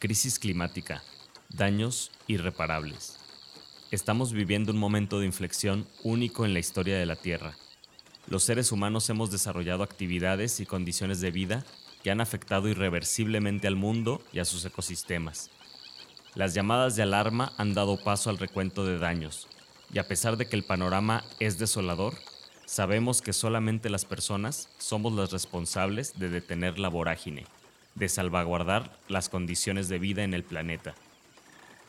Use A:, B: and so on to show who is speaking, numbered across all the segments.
A: Crisis climática. Daños irreparables. Estamos viviendo un momento de inflexión único en la historia de la Tierra. Los seres humanos hemos desarrollado actividades y condiciones de vida que han afectado irreversiblemente al mundo y a sus ecosistemas. Las llamadas de alarma han dado paso al recuento de daños, y a pesar de que el panorama es desolador, sabemos que solamente las personas somos las responsables de detener la vorágine, de salvaguardar las condiciones de vida en el planeta.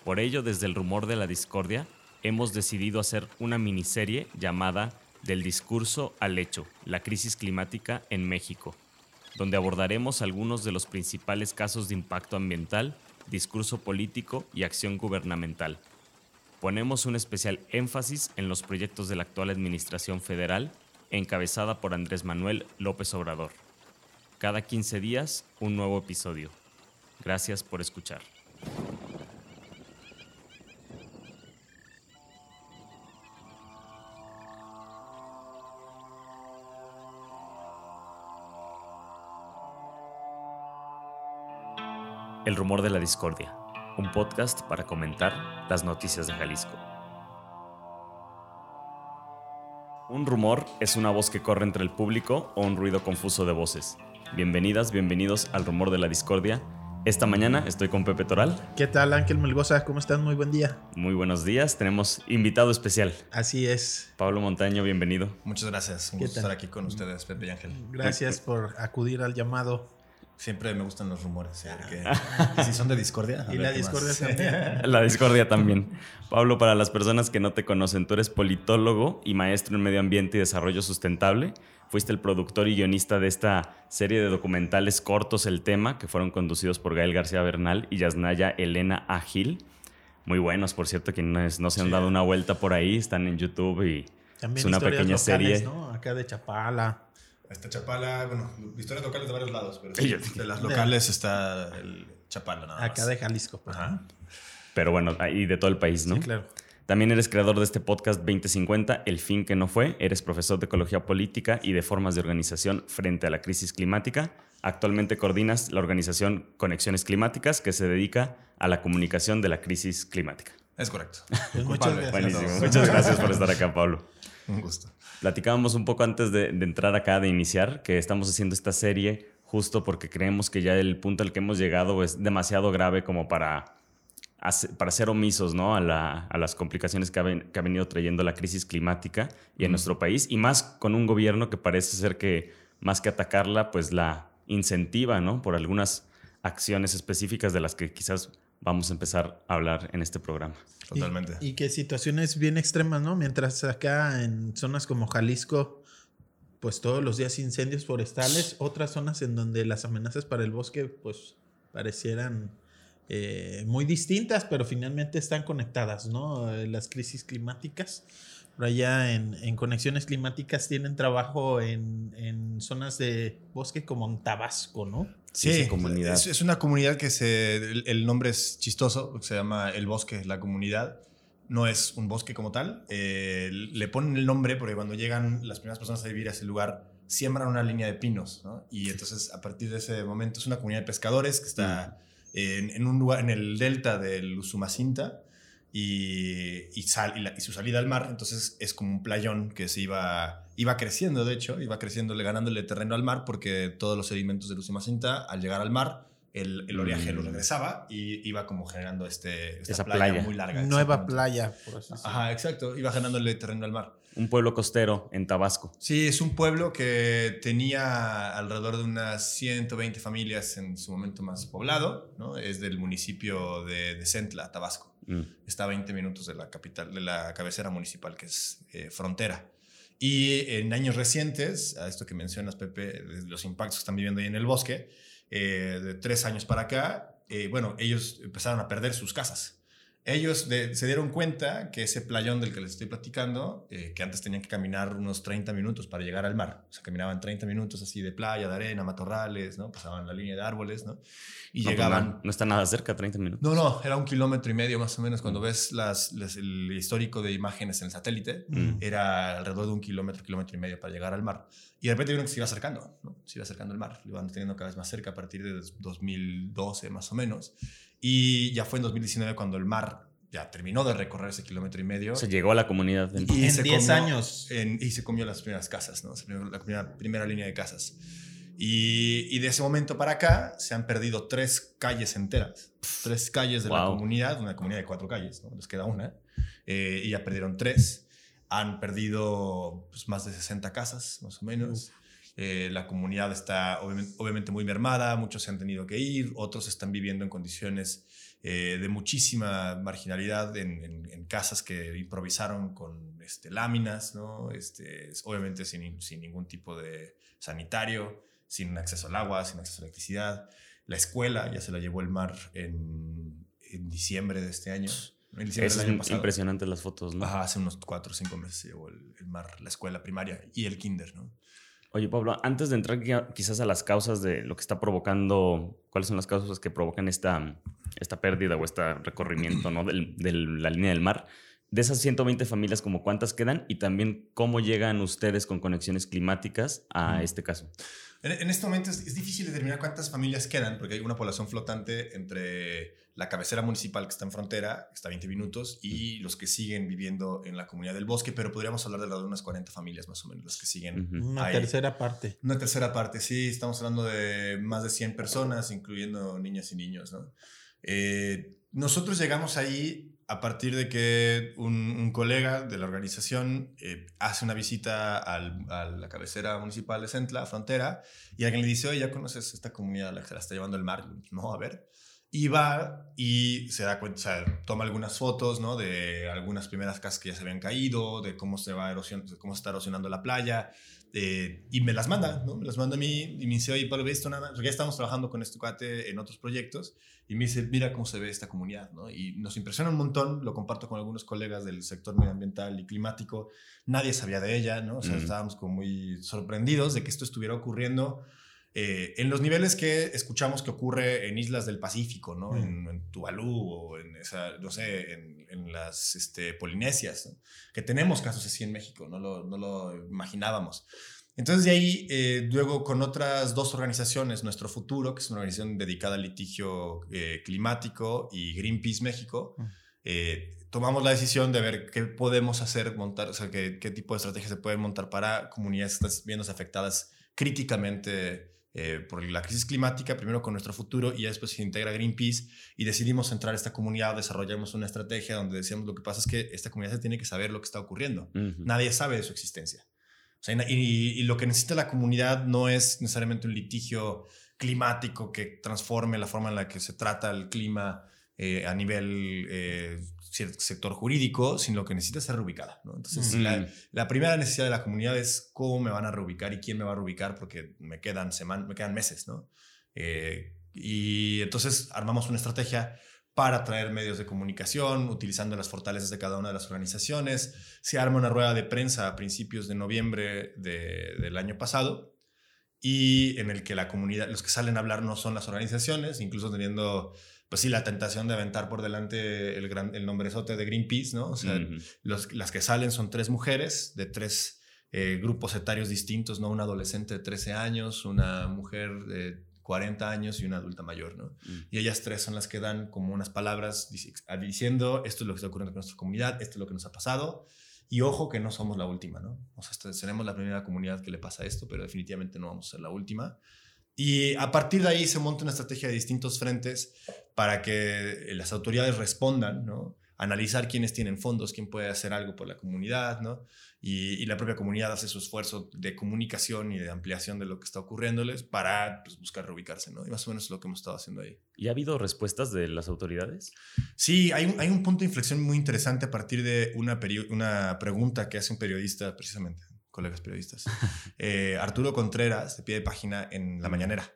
A: Por ello, desde el rumor de la discordia, hemos decidido hacer una miniserie llamada Del discurso al hecho, la crisis climática en México, donde abordaremos algunos de los principales casos de impacto ambiental, discurso político y acción gubernamental ponemos un especial énfasis en los proyectos de la actual Administración Federal, encabezada por Andrés Manuel López Obrador. Cada 15 días, un nuevo episodio. Gracias por escuchar. El rumor de la discordia un podcast para comentar las noticias de Jalisco. Un rumor es una voz que corre entre el público o un ruido confuso de voces. Bienvenidas, bienvenidos al rumor de la discordia. Esta mañana estoy con Pepe Toral.
B: ¿Qué tal, Ángel Melgoza? ¿Cómo estás? Muy buen día.
A: Muy buenos días. Tenemos invitado especial.
B: Así es.
A: Pablo Montaño, bienvenido.
C: Muchas gracias. Un gusto estar aquí con ustedes, Pepe y Ángel.
B: Gracias por acudir al llamado.
C: Siempre me gustan los rumores. ¿eh? si son de discordia.
B: Y la discordia también.
A: La discordia también. Pablo, para las personas que no te conocen, tú eres politólogo y maestro en medio ambiente y desarrollo sustentable. Fuiste el productor y guionista de esta serie de documentales cortos El Tema, que fueron conducidos por Gael García Bernal y Yasnaya Elena Agil. Muy buenos, por cierto, quienes no se han dado una vuelta por ahí, están en YouTube y es una pequeña serie.
B: ¿no? Acá de Chapala.
C: Está Chapala, bueno, historias locales de varios lados, pero de las locales está el Chapala nada
B: Acá de Jalisco. Pues. Ajá.
A: Pero bueno, ahí de todo el país, ¿no?
B: Sí, claro.
A: También eres creador de este podcast 2050, El fin que no fue. Eres profesor de ecología política y de formas de organización frente a la crisis climática. Actualmente coordinas la organización Conexiones Climáticas, que se dedica a la comunicación de la crisis climática.
C: Es correcto.
B: Pues muchas gracias.
A: Buenísimo. Muchas gracias por estar acá, Pablo.
C: Un gusto.
A: Platicábamos un poco antes de, entrar acá, de iniciar, que estamos haciendo esta serie justo porque creemos que ya el punto al que hemos llegado es demasiado grave como para, para ser omisos ¿no? a, las complicaciones que ha, venido trayendo la crisis climática y en nuestro país, y más con un gobierno que parece ser que más que atacarla, pues la incentiva ¿no? por algunas acciones específicas de las que quizás vamos a empezar a hablar en este programa.
C: Totalmente.
B: Y, que situaciones bien extremas, ¿no? Mientras acá en zonas como Jalisco, pues todos los días incendios forestales, otras zonas en donde las amenazas para el bosque, pues parecieran eh, muy distintas, pero finalmente están conectadas, ¿no? Eh, las crisis climáticas. Por allá en, conexiones climáticas tienen trabajo en, en, zonas de bosque como en Tabasco, ¿no?
C: Sí, comunidad. Es, una comunidad que se, el, nombre es chistoso, se llama El Bosque, la comunidad. No es un bosque como tal. Eh, le ponen el nombre porque cuando llegan las primeras personas a vivir a ese lugar, siembran una línea de pinos. ¿no? Y entonces, a partir de ese momento, es una comunidad de pescadores que está mm. en, en, un lugar, en el delta del Usumacinta y, y, sal, y, su salida al mar. Entonces, es como un playón que se iba iba creciendo, de hecho, iba creciendo, ganándole terreno al mar porque todos los sedimentos de Usumacinta, al llegar al mar, el, el oleaje lo mm. regresaba y iba como generando este,
A: esta Esa playa,
C: muy larga.
B: Nueva playa, por así
C: decirlo. Ajá, exacto, iba ganándole terreno al mar.
A: Un pueblo costero en Tabasco.
C: Sí, es un pueblo que tenía alrededor de unas 120 familias en su momento más poblado, ¿no? Es del municipio de, de Centla, Tabasco. Mm. Está a 20 minutos de la capital, de la cabecera municipal que es eh, Frontera. Y en años recientes, a esto que mencionas, Pepe, los impactos que están viviendo ahí en el bosque, eh, de tres años para acá, eh, bueno, ellos empezaron a perder sus casas ellos se dieron cuenta que ese playón del que les estoy platicando, eh, que antes tenían que caminar unos 30 minutos para llegar al mar, o sea, caminaban 30 minutos así de playa, de arena, matorrales, ¿no? Pasaban la línea de árboles, ¿no? Y
A: pues
C: llegaban...
A: no, está nada cerca, 30 minutos.
C: No, no, era un kilómetro y medio más o menos. Cuando mm. ves las, el histórico de imágenes en el satélite, mm. era alrededor de un kilómetro, kilómetro y medio para llegar al mar. Y de repente vieron que se iba acercando, ¿no? Se iba acercando el mar, lo iban teniendo cada vez más cerca a partir de 2012 más o menos. Y ya fue en 2019 cuando el mar ya terminó de recorrer ese kilómetro y medio.
A: Se llegó a la comunidad.
B: Y, en 10 años.
C: y se comió las primeras casas, ¿no? La primera, primera línea de casas. Y, y, de ese momento para acá se han perdido tres calles enteras. Tres calles de la comunidad, una comunidad de cuatro calles, ¿no? Les queda una. Eh, y ya perdieron tres. Han perdido pues, más de 60 casas, más o menos. Eh, la comunidad está obviamente, muy mermada, muchos se han tenido que ir, otros están viviendo en condiciones eh, de muchísima marginalidad en, casas que improvisaron con este, láminas, ¿no? este, obviamente sin, sin, ningún tipo de sanitario, sin acceso al agua, sin acceso a electricidad. La escuela ya se la llevó el mar en, en diciembre de este año.
A: es impresionante las fotos, ¿no?
C: hace unos cuatro o cinco meses se llevó el, el, mar, la escuela primaria y el kinder, ¿no?
A: Oye, Pablo, antes de entrar quizás a las causas de lo que está provocando, cuáles son las causas que provocan esta, esta pérdida o este recorrimiento ¿no? de la línea del mar, de esas 120 familias, ¿como cuántas quedan? Y también, ¿cómo llegan ustedes con conexiones climáticas a este caso?
C: En, este momento es, difícil determinar cuántas familias quedan, porque hay una población flotante entre la cabecera municipal que está en frontera, que está a 20 minutos, y los que siguen viviendo en la comunidad del bosque, pero podríamos hablar de, de unas 40 familias más o menos, las que siguen.
B: Una tercera parte.
C: Una tercera parte, sí, estamos hablando de más de 100 personas, incluyendo niñas y niños, ¿no? Eh, nosotros llegamos ahí a partir de que un, colega de la organización eh, hace una visita a la cabecera municipal de Centla, frontera, y alguien le dice, oye, ¿ya conoces esta comunidad la que la está llevando el mar? No, a ver. Y va y se da cuenta, o sea, toma algunas fotos, ¿no? De algunas primeras casas que ya se habían caído, de cómo se va erosionando, cómo se está erosionando la playa, eh, y me las manda, ¿no? Me las manda a mí y me dice, oye, Pablo, ¿ves esto nada? Ya estamos trabajando con este cuate en otros proyectos y me dice, mira cómo se ve esta comunidad, ¿no? Y nos impresiona un montón, lo comparto con algunos colegas del sector medioambiental y climático, nadie sabía de ella, ¿no? O sea, estábamos como muy sorprendidos de que esto estuviera ocurriendo eh, en los niveles que escuchamos que ocurre en islas del Pacífico, ¿no? En, Tuvalu o en, esa, no sé, en, en las este, Polinesias, que tenemos casos así en México, no lo, no lo imaginábamos. Entonces de ahí, eh, luego con otras dos organizaciones, Nuestro Futuro, que es una organización dedicada al litigio eh, climático, y Greenpeace México, tomamos la decisión de ver qué podemos hacer, montar, o sea, qué, qué tipo de estrategias se pueden montar para comunidades que están viendo afectadas críticamente eh, por la crisis climática, primero con nuestro futuro y después se integra Greenpeace y decidimos entrar a esta comunidad, desarrollamos una estrategia donde decíamos lo que pasa es que esta comunidad se tiene que saber lo que está ocurriendo. Nadie sabe de su existencia. y, lo que necesita la comunidad no es necesariamente un litigio climático que transforme la forma en la que se trata el clima eh, a nivel eh, sector jurídico, sino que necesita ser reubicada. Entonces, la, primera necesidad de la comunidad es cómo me van a reubicar y quién me va a reubicar porque me quedan, semanas, me quedan meses. ¿no? Eh, y entonces armamos una estrategia para traer medios de comunicación, utilizando las fortalezas de cada una de las organizaciones. Se arma una rueda de prensa a principios de noviembre del año pasado y en el que la comunidad, los que salen a hablar no son las organizaciones, incluso teniendo pues sí, la tentación de aventar por delante el, gran, el nombrezote de Greenpeace, ¿no? O sea, los, las que salen son tres mujeres de tres eh, grupos etarios distintos, ¿no? Una adolescente de 13 años, una mujer de 40 años y una adulta mayor, ¿no? Mm. Y ellas tres son las que dan como unas palabras diciendo, esto es lo que está ocurriendo con nuestra comunidad, esto es lo que nos ha pasado. Y ojo que no somos la última, ¿no? O sea, seremos la primera comunidad que le pasa esto, pero definitivamente no vamos a ser la última. Y a partir de ahí se monta una estrategia de distintos frentes para que las autoridades respondan, ¿no? Analizar quiénes tienen fondos, quién puede hacer algo por la comunidad, ¿no? Y, la propia comunidad hace su esfuerzo de comunicación y de ampliación de lo que está ocurriéndoles para pues, buscar reubicarse, ¿no? Y más o menos es lo que hemos estado haciendo ahí.
A: ¿Y ha habido respuestas de las autoridades?
C: Sí, hay un, hay un punto de inflexión muy interesante a partir de una, una pregunta que hace un periodista precisamente colegas periodistas. Eh, Arturo Contreras, de pie de página en La Mañanera.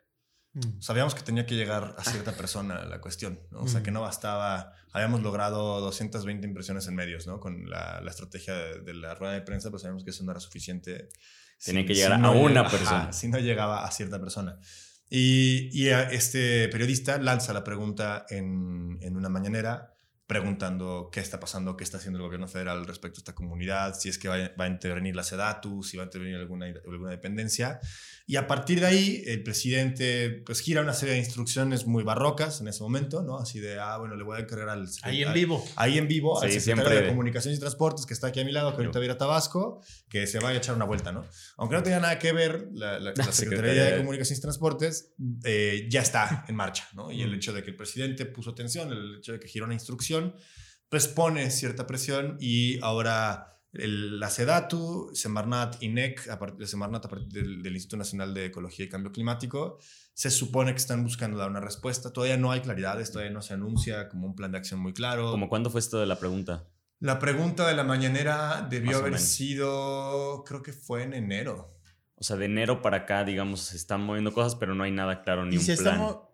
C: Mm. Sabíamos que tenía que llegar a cierta persona la cuestión, ¿no? O sea, mm. que no bastaba, habíamos logrado 220 impresiones en medios, ¿no? Con la, la estrategia de, la rueda de prensa, pues sabíamos que eso no era suficiente.
A: Tenía que llegar a una persona.
C: si no llegaba a cierta persona. Y, y este periodista lanza la pregunta en, en una mañanera, preguntando qué está pasando, qué está haciendo el gobierno federal respecto a esta comunidad, si es que va, va a intervenir la SEDATU, si va a intervenir alguna, alguna dependencia. Y a partir de ahí, el presidente pues gira una serie de instrucciones muy barrocas en ese momento, ¿no? Así de, ah, bueno, le voy a encargar al...
B: Ahí en vivo.
C: Ahí en vivo,
A: Sí,
C: al secretario
A: siempre.
C: de Comunicaciones y Transportes, que está aquí a mi lado, que ahorita va a ir a Tabasco, que se vaya a echar una vuelta, ¿no? Aunque no tenga nada que ver, la, la- la Secretaría
A: Secretaría
C: de
A: de-
C: Comunicaciones y Transportes eh, ya está en marcha, ¿no? Y el hecho de que el presidente puso atención, el hecho de que giró una instrucción, pues pone cierta presión y ahora el- la SEDATU, Semarnat, INEC, a partir de Semarnat, a partir del, del Instituto Nacional de Ecología y Cambio Climático, se supone que están buscando dar una respuesta. Todavía no hay claridades, todavía no se anuncia como un plan de acción muy claro.
A: ¿Cómo cuándo fue esto de la pregunta?
C: La pregunta de la mañanera debió haber
A: menos.
C: sido, creo que fue en enero.
A: O sea, de enero para acá, digamos, se están moviendo cosas, pero no hay nada claro ni
B: ¿Y
A: un
B: se, está
A: plan.
B: mo-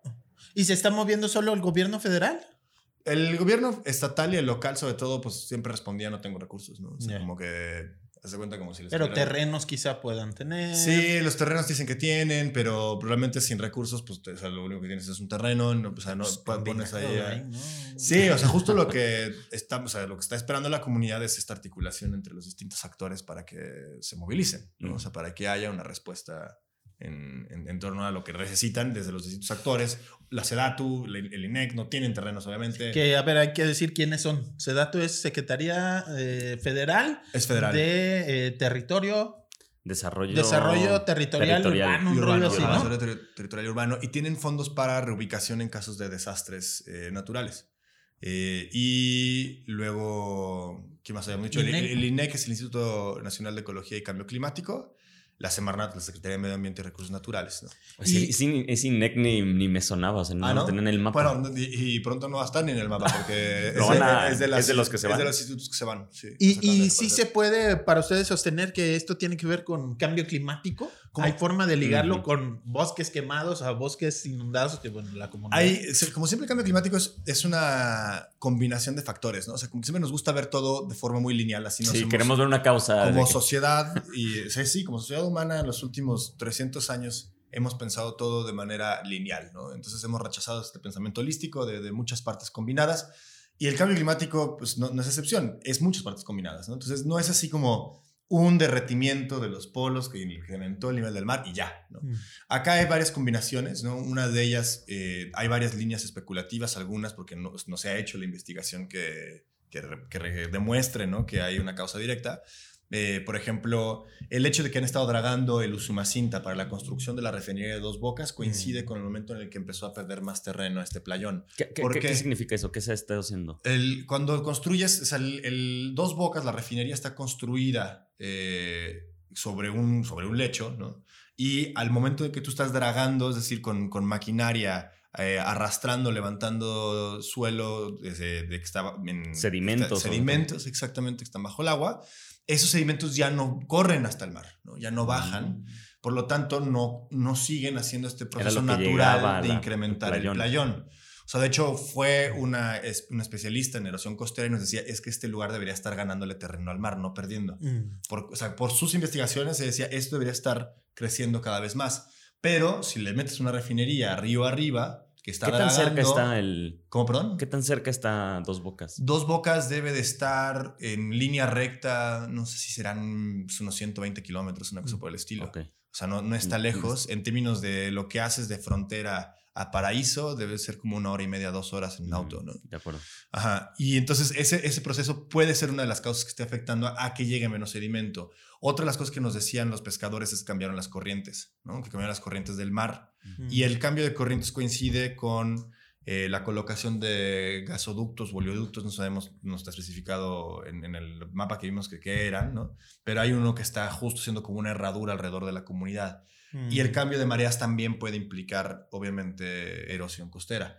B: ¿Y se está moviendo solo el gobierno federal?
C: El gobierno estatal y el local, sobre todo, pues siempre respondía no tengo recursos, ¿no? O sea, como que hace cuenta como si les
B: Pero terrenos quizá puedan tener.
C: Sí, los terrenos dicen que tienen, pero probablemente sin recursos, pues o sea, lo único que tienes es un terreno, no, o sea, no
B: Pues,
C: pon- pones ahí. Sí, o sea, justo lo que está, o sea, lo que está esperando la comunidad es esta articulación entre los distintos actores para que se movilicen, ¿no?
A: Mm.
C: O sea, para que haya una respuesta en, en- en torno a lo que necesitan desde los distintos actores. La SEDATU, la- el INEC no tienen terrenos, obviamente.
B: Que, a ver, hay que decir quiénes son. Sedato es Secretaría eh, Federal,
C: Es federal.
B: de eh, Territorio,
A: Desarrollo.
B: Desarrollo Territorial,
A: territorial
B: Urbano,
C: y urbano, y urbano, y tienen fondos para reubicación en casos de desastres eh, naturales. Eh, y luego, ¿qué más habíamos dicho? El,
B: INEC.
C: el INEC es el Instituto Nacional de Ecología y Cambio Climático, la Semarnat, la Secretaría de Medio Ambiente y Recursos Naturales. ¿no?
A: Sí,
B: Y-
A: sí, ese INEC ni, ni me sonaba, o sea, no,
C: Ah, ¿no?
A: tenía en el mapa.
C: Bueno, no, y, y pronto no va a estar ni en el mapa porque es, de,
A: a-
C: es de
A: es
C: las-
A: de los que se
C: es
A: van.
C: de los institutos que se van. sí,
B: Y, y sí se puede para ustedes sostener que esto tiene que ver con cambio climático.
C: ¿Cómo?
B: Hay forma de ligarlo
A: Ujú.
B: con bosques quemados a bosques inundados que bueno, la comunidad.
C: Hay, como siempre, el cambio climático es, es una combinación de factores, ¿no? O sea, como siempre nos gusta ver todo de forma muy lineal, así nos
A: sí, queremos ver una causa.
C: como
A: que-
C: sociedad y sí, sí, como sociedad humana en los últimos 300 años hemos pensado todo de manera lineal, ¿no? Entonces hemos rechazado este pensamiento holístico de, de muchas partes combinadas y el cambio climático pues no, no es excepción, es muchas partes combinadas, ¿no? Entonces no es así como un derretimiento de los polos que incrementó el nivel del mar y ya, ¿no?
B: Mm.
C: Acá hay varias combinaciones, ¿no? Una de ellas, eh, hay varias líneas especulativas, algunas porque no, no se ha hecho la investigación que, que, que re- demuestre, ¿no? Que hay una causa directa. Eh, por ejemplo, el hecho de que han estado dragando el Usumacinta para la construcción de la refinería de Dos Bocas coincide
B: Mm.
C: con el momento en el que empezó a perder más terreno este playón.
A: ¿Qué, qué-
C: ¿Por
A: qué- significa eso? ¿Qué se ha estado haciendo?
C: El, cuando construyes, o sea, el, el Dos Bocas, la refinería está construida eh, sobre, un, sobre un lecho, ¿no? Y al momento de que tú estás dragando, es decir, con, con maquinaria, eh, arrastrando, levantando suelo desde de que estaba en
A: Sedimentos,
C: está- sedimentos, exactamente, que están bajo el agua, esos sedimentos ya no corren hasta el mar, ¿no? ya no bajan. Por lo tanto, no, no siguen haciendo este proceso natural de
A: la-
C: incrementar
A: el
C: el
A: playón.
C: playón. O sea, de hecho, fue una, es- una especialista en erosión costera y nos decía, es que este lugar debería estar ganándole terreno al mar, no perdiendo.
B: Mm.
C: Por, o sea, por sus investigaciones se decía, esto debería estar creciendo cada vez más. Pero si le metes una refinería río arriba, que está
A: ¿Qué tan cerca está el.
C: ¿Cómo, perdón?
A: ¿Qué tan cerca está Dos Bocas?
C: Dos Bocas debe de estar en línea recta, no sé si serán unos 120 kilómetros, una cosa por el estilo. O sea, no, no está
A: Mm,
C: lejos. En términos de lo que haces de frontera a Paraíso, debe ser como una hora y media, dos horas en
A: Mm,
C: auto, ¿no?
A: De acuerdo.
C: Ajá. Y entonces ese, ese proceso puede ser una de las causas que esté afectando a, a que llegue menos sedimento. Otra de las cosas que nos decían los pescadores es que cambiaron las corrientes, ¿no? Que cambiaron las corrientes del mar.
B: Mm.
C: Y el cambio de corrientes coincide con eh, la colocación de gasoductos, oleoductos, no sabemos, no está especificado en, en el mapa que vimos que eran, ¿no? Pero hay uno que está justo siendo como una herradura alrededor de la comunidad.
B: Mm.
C: Y el cambio de mareas también puede implicar, obviamente, erosión costera.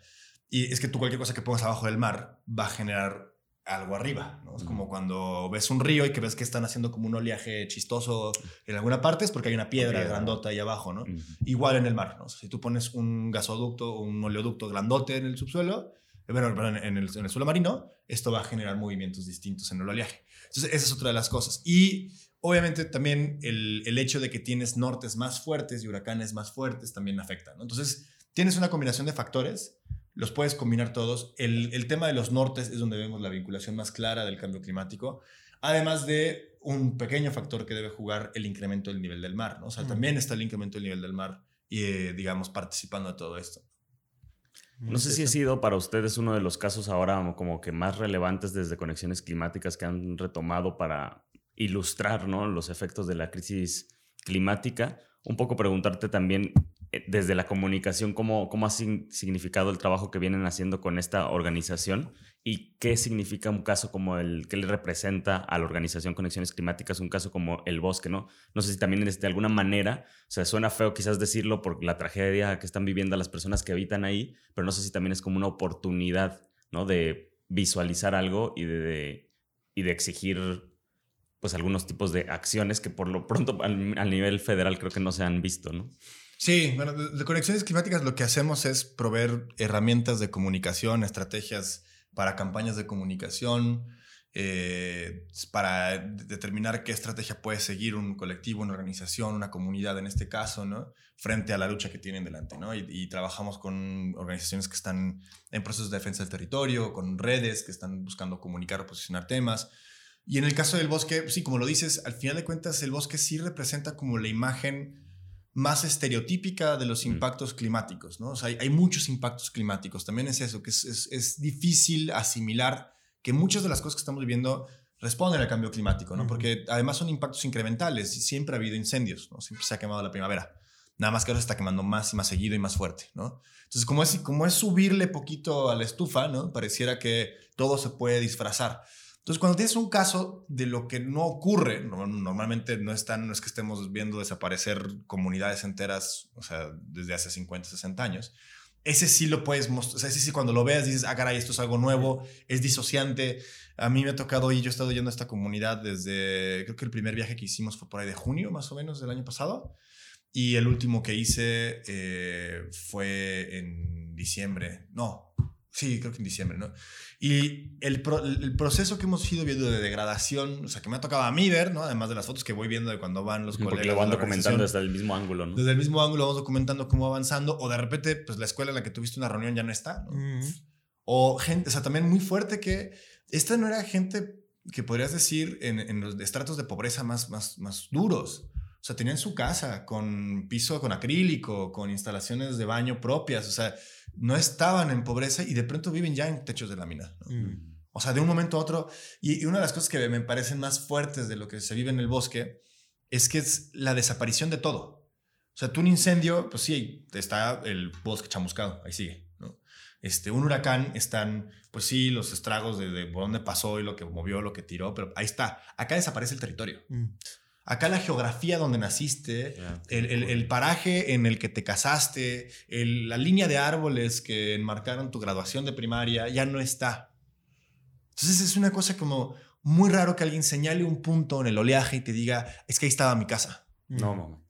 C: Y es que tú cualquier cosa que pongas abajo del mar va a generar algo arriba, ¿no? Es como cuando ves un río y que ves que están haciendo como un oleaje chistoso en alguna parte, es porque hay una piedra,
A: piedra.
C: grandota ahí abajo, ¿no? Igual en el mar, ¿no? O sea, si tú pones un gasoducto o un oleoducto grandote en el subsuelo, eh, bueno, perdón, en el, en el suelo marino, esto va a generar movimientos distintos en el oleaje. Entonces, esa es otra de las cosas. Y obviamente también el, el hecho de que tienes nortes más fuertes y huracanes más fuertes también afecta, ¿no? Entonces, tienes una combinación de factores, los puedes combinar todos. El, el, tema de los nortes es donde vemos la vinculación más clara del cambio climático, además de un pequeño factor que debe jugar el incremento del nivel del mar, ¿no? O sea, también está el incremento del nivel del mar y, eh, digamos, participando de todo esto.
A: No sé si ha sido para ustedes uno de los casos ahora como que más relevantes desde conexiones climáticas que han retomado para ilustrar ¿no? los efectos de la crisis climática. Un poco preguntarte también desde la comunicación, ¿cómo, cómo ha significado el trabajo que vienen haciendo con esta organización y qué significa un caso como el que le representa a la organización Conexiones Climáticas, un caso como el bosque, ¿no? No sé si también de alguna manera, o sea, suena feo quizás decirlo por la tragedia que están viviendo las personas que habitan ahí, pero no sé si también es como una oportunidad, ¿no? De visualizar algo y de, y de exigir pues algunos tipos de acciones que por lo pronto al, al nivel federal creo que no se han visto, ¿no?
C: Sí, bueno, de conexiones climáticas lo que hacemos es proveer herramientas de comunicación, estrategias para campañas de comunicación, eh, para determinar qué estrategia puede seguir un colectivo, una organización, una comunidad en este caso, ¿no? Frente a la lucha que tienen delante, ¿no? Y, trabajamos con organizaciones que están en procesos de defensa del territorio, con redes que están buscando comunicar o posicionar temas. Y en el caso del bosque, sí, como lo dices, al final de cuentas el bosque sí representa como la imagen más estereotípica de los mm. impactos climáticos, ¿no? O sea, hay, muchos impactos climáticos. También es eso, que es, difícil asimilar que muchas de las cosas que estamos viviendo responden al cambio climático, ¿no? Porque además son impactos incrementales y siempre ha habido incendios, ¿no? Siempre se ha quemado la primavera. Nada más que ahora se está quemando más y más seguido y más fuerte, ¿no? Entonces, como es, como es subirle poquito a la estufa, ¿no? Pareciera que todo se puede disfrazar. Entonces, cuando tienes un caso de lo que no ocurre, normalmente no, están, no es que estemos viendo desaparecer comunidades enteras, o sea, desde hace 50, 60 años, ese sí lo puedes mostrar, o sea, ese sí cuando lo veas dices, ah, caray, esto es algo nuevo, es disociante. A mí me ha tocado y yo he estado yendo a esta comunidad desde, creo que el primer viaje que hicimos fue por ahí de junio, más o menos, del año pasado. Y el último que hice eh, fue en diciembre, no, Sí, creo que en diciembre, ¿no? Y el, el, proceso que hemos ido viendo de degradación, o sea, que me ha tocado a mí ver, ¿no? Además de las fotos que voy viendo de cuando van los
A: Porque lo van documentando desde el mismo ángulo, ¿no?
C: Desde el mismo ángulo vamos documentando cómo va avanzando, o de repente, pues la escuela en la que tuviste una reunión ya no está, ¿no? O gente, o sea, también muy fuerte que esta no era gente que podrías decir en, en los estratos de pobreza más, más, más duros. O sea, tenían su casa con piso con acrílico, con instalaciones de baño propias. O sea, no estaban en pobreza y de pronto viven ya en techos de lámina. Mm. O sea, de un momento a otro. Y, una de las cosas que me parecen más fuertes de lo que se vive en el bosque es que es la desaparición de todo. O sea, tú un incendio, pues sí, está el bosque chamuscado, ahí sigue. ¿no? Este, un huracán están, pues sí, los estragos de, de, por dónde pasó y lo que movió, lo que tiró, pero ahí está. Acá desaparece el territorio. Mm. Acá la geografía donde naciste, el, paraje en el que te casaste, la línea de árboles que enmarcaron tu graduación de primaria ya no está. Entonces es una cosa como muy raro que alguien señale un punto en el oleaje y te diga, es que ahí estaba mi casa.
A: No, no.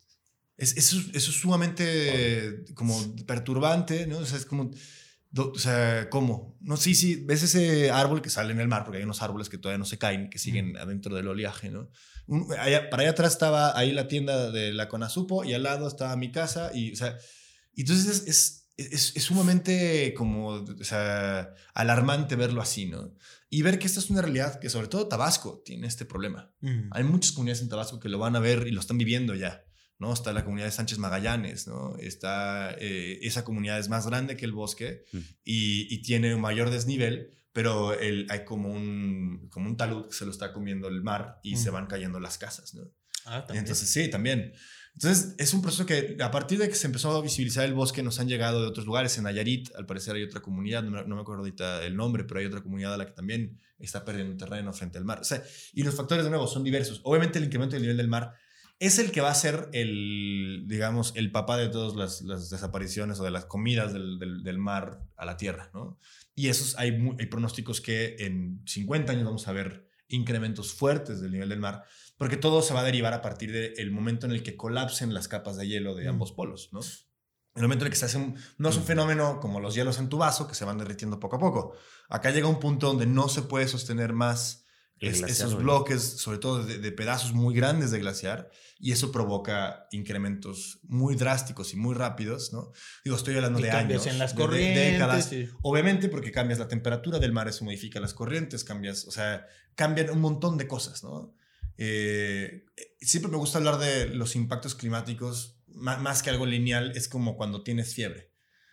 C: Es, eso, es sumamente como perturbante, ¿no? O sea, es como o sea, ¿cómo? No, sí, sí, ves ese árbol que sale en el mar, porque hay unos árboles que todavía no se caen, que siguen adentro del oleaje, ¿no? para allá atrás estaba ahí la tienda de la Conasupo y al lado estaba mi casa y, o sea, entonces es, es, es, sumamente como, o sea, alarmante verlo así, ¿no? Y ver que esta es una realidad que sobre todo Tabasco tiene este problema. Hay muchas comunidades en Tabasco que lo van a ver y lo están viviendo ya. ¿No? Está la comunidad de Sánchez Magallanes, ¿no? Está, eh, esa comunidad es más grande que el bosque y, tiene un mayor desnivel, pero el, hay como un, como un talud que se lo está comiendo el mar y se van cayendo las casas, ¿no? Ah, Entonces, sí, también. Entonces, es un proceso que a partir de que se empezó a visibilizar el bosque, nos han llegado de otros lugares. En Nayarit, al parecer, hay otra comunidad, no, me acuerdo ahorita el nombre, pero hay otra comunidad a la que también está perdiendo terreno frente al mar. O sea, y los factores, de nuevo, son diversos. Obviamente, el incremento del nivel del mar es el que va a ser el, digamos, el papá de todas las, desapariciones o de las comidas del, mar a la tierra, ¿no? Y esos hay, hay pronósticos que en 50 años vamos a ver incrementos fuertes del nivel del mar, porque todo se va a derivar a partir del momento en el que colapsen las capas de hielo de mm. ambos polos, ¿no? El momento en el que se hace un, no es un mm. fenómeno como los hielos en tu vaso que se van derritiendo poco a poco. Acá llega un punto donde no se puede sostener más esos bloques, sobre todo de, pedazos muy grandes de glaciar, y eso provoca incrementos muy drásticos y muy rápidos, ¿no? Digo, estoy hablando de años.
B: en las corrientes.
C: Obviamente porque cambias la temperatura del mar, eso modifica las corrientes, cambias, o sea, cambian un montón de cosas, ¿no? Eh, siempre me gusta hablar de los impactos climáticos, más que algo lineal, es como cuando tienes fiebre.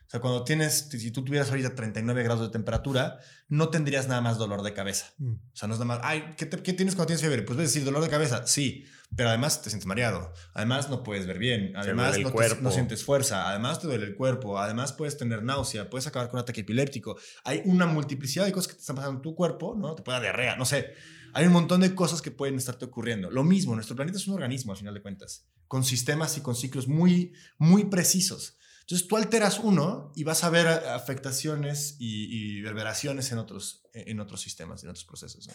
C: O sea, cuando tienes, si tú tuvieras ahorita 39 grados de temperatura, no tendrías nada más dolor de cabeza. Mm. O sea, no es nada más, ay, ¿qué, ¿qué, tienes cuando tienes fiebre? Pues ves decir dolor de cabeza, sí, pero además te sientes mareado, además no puedes ver bien, además no, no, sientes fuerza, además te duele el cuerpo, además puedes tener náusea, puedes acabar con un ataque epiléptico. Hay una multiplicidad de cosas que te están pasando en tu cuerpo, ¿no? Te puede dar diarrea, no sé. Hay un montón de cosas que pueden estarte ocurriendo. Lo mismo, nuestro planeta es un organismo, al final de cuentas, con sistemas y con ciclos muy, muy precisos. Entonces tú alteras uno y vas a ver afectaciones y, y reverberaciones en otros, en otros sistemas, en otros procesos.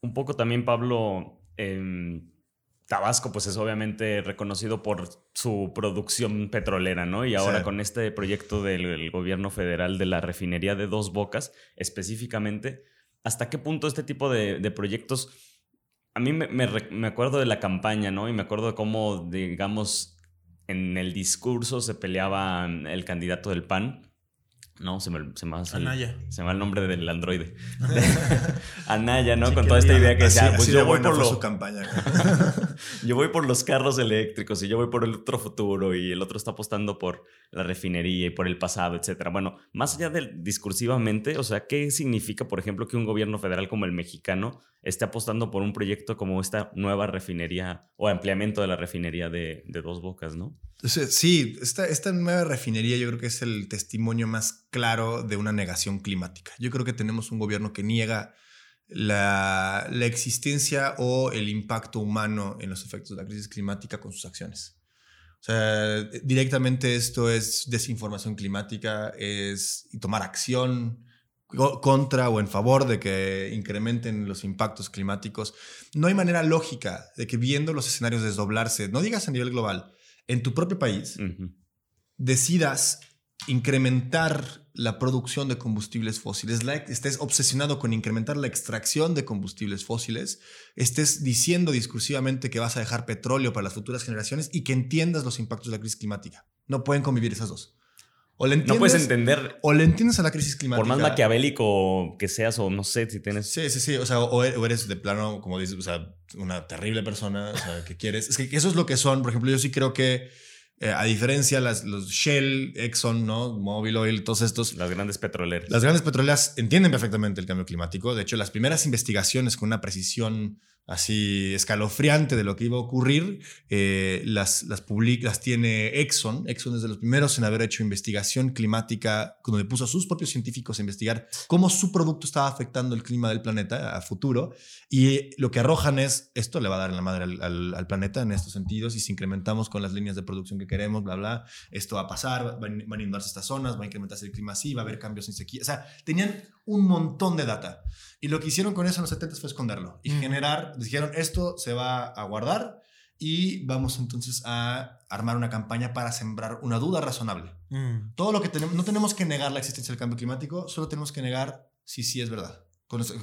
A: Un poco también, Pablo, Tabasco, pues es obviamente reconocido por su producción petrolera, ¿no? Y ahora con este proyecto del, gobierno federal de la refinería de Dos Bocas, específicamente, ¿hasta qué punto este tipo de, proyectos... A mí me, me, acuerdo de la campaña, ¿no? Y me acuerdo de cómo, digamos, en el discurso se peleaba el candidato del PAN. No, se me, se me, va,
B: Anaya.
A: se me va el nombre del androide. Anaya, ¿no? Con toda esta idea que decía, pues yo voy por
C: lo... su campaña.
A: yo voy por los carros eléctricos y yo voy por el otro futuro y el otro está apostando por la refinería y por el pasado, etcétera. Bueno, más allá del discursivamente, o sea, ¿qué significa, por ejemplo, que un gobierno federal como el mexicano esté apostando por un proyecto como esta nueva refinería o ampliamiento de la refinería de, Dos Bocas, ¿no?
C: Sí, esta, nueva refinería yo creo que es el testimonio más claro de una negación climática. Yo creo que tenemos un gobierno que niega la, la, existencia o el impacto humano en los efectos de la crisis climática con sus acciones. O sea, directamente esto es desinformación climática, es tomar acción, contra o en favor de que incrementen los impactos climáticos. No hay manera lógica de que viendo los escenarios desdoblarse, no digas a nivel global, en tu propio país, decidas incrementar la producción de combustibles fósiles, estés obsesionado con incrementar la extracción de combustibles fósiles, estés diciendo discursivamente que vas a dejar petróleo para las futuras generaciones y que entiendas los impactos de la crisis climática. No pueden convivir esas dos.
A: O le entiendes, no puedes entender.
C: O le entiendes a la crisis climática.
A: Por más maquiavélico que seas, o no sé si tienes.
C: Sí, sí, sí. O sea, o eres de plano, como dices, o sea, una terrible persona, o sea, que quieres. Es que eso es lo que son. Por ejemplo, yo sí creo que, eh, a diferencia, las, los Shell, Exxon, ¿no? Mobil Oil, todos estos.
A: Las grandes petroleras.
C: Las grandes petroleras entienden perfectamente el cambio climático. De hecho, las primeras investigaciones con una precisión así escalofriante de lo que iba a ocurrir, eh, las, las, las tiene Exxon. Exxon es de los primeros en haber hecho investigación climática, donde puso a sus propios científicos a investigar cómo su producto estaba afectando el clima del planeta a futuro. Y lo que arrojan es, esto le va a dar en la madre al, planeta en estos sentidos, y si incrementamos con las líneas de producción que queremos, bla, bla, esto va a pasar, van, a inundarse estas zonas, va a incrementarse el clima así, va a haber cambios en sequía. O sea, tenían un montón de data. Y lo que hicieron con eso en los 70 fue esconderlo y generar dijeron, esto se va a guardar y vamos entonces a armar una campaña para sembrar una duda razonable. Mm. Todo lo que tenemos, no tenemos que negar la existencia del cambio climático, solo tenemos que negar si sí es verdad.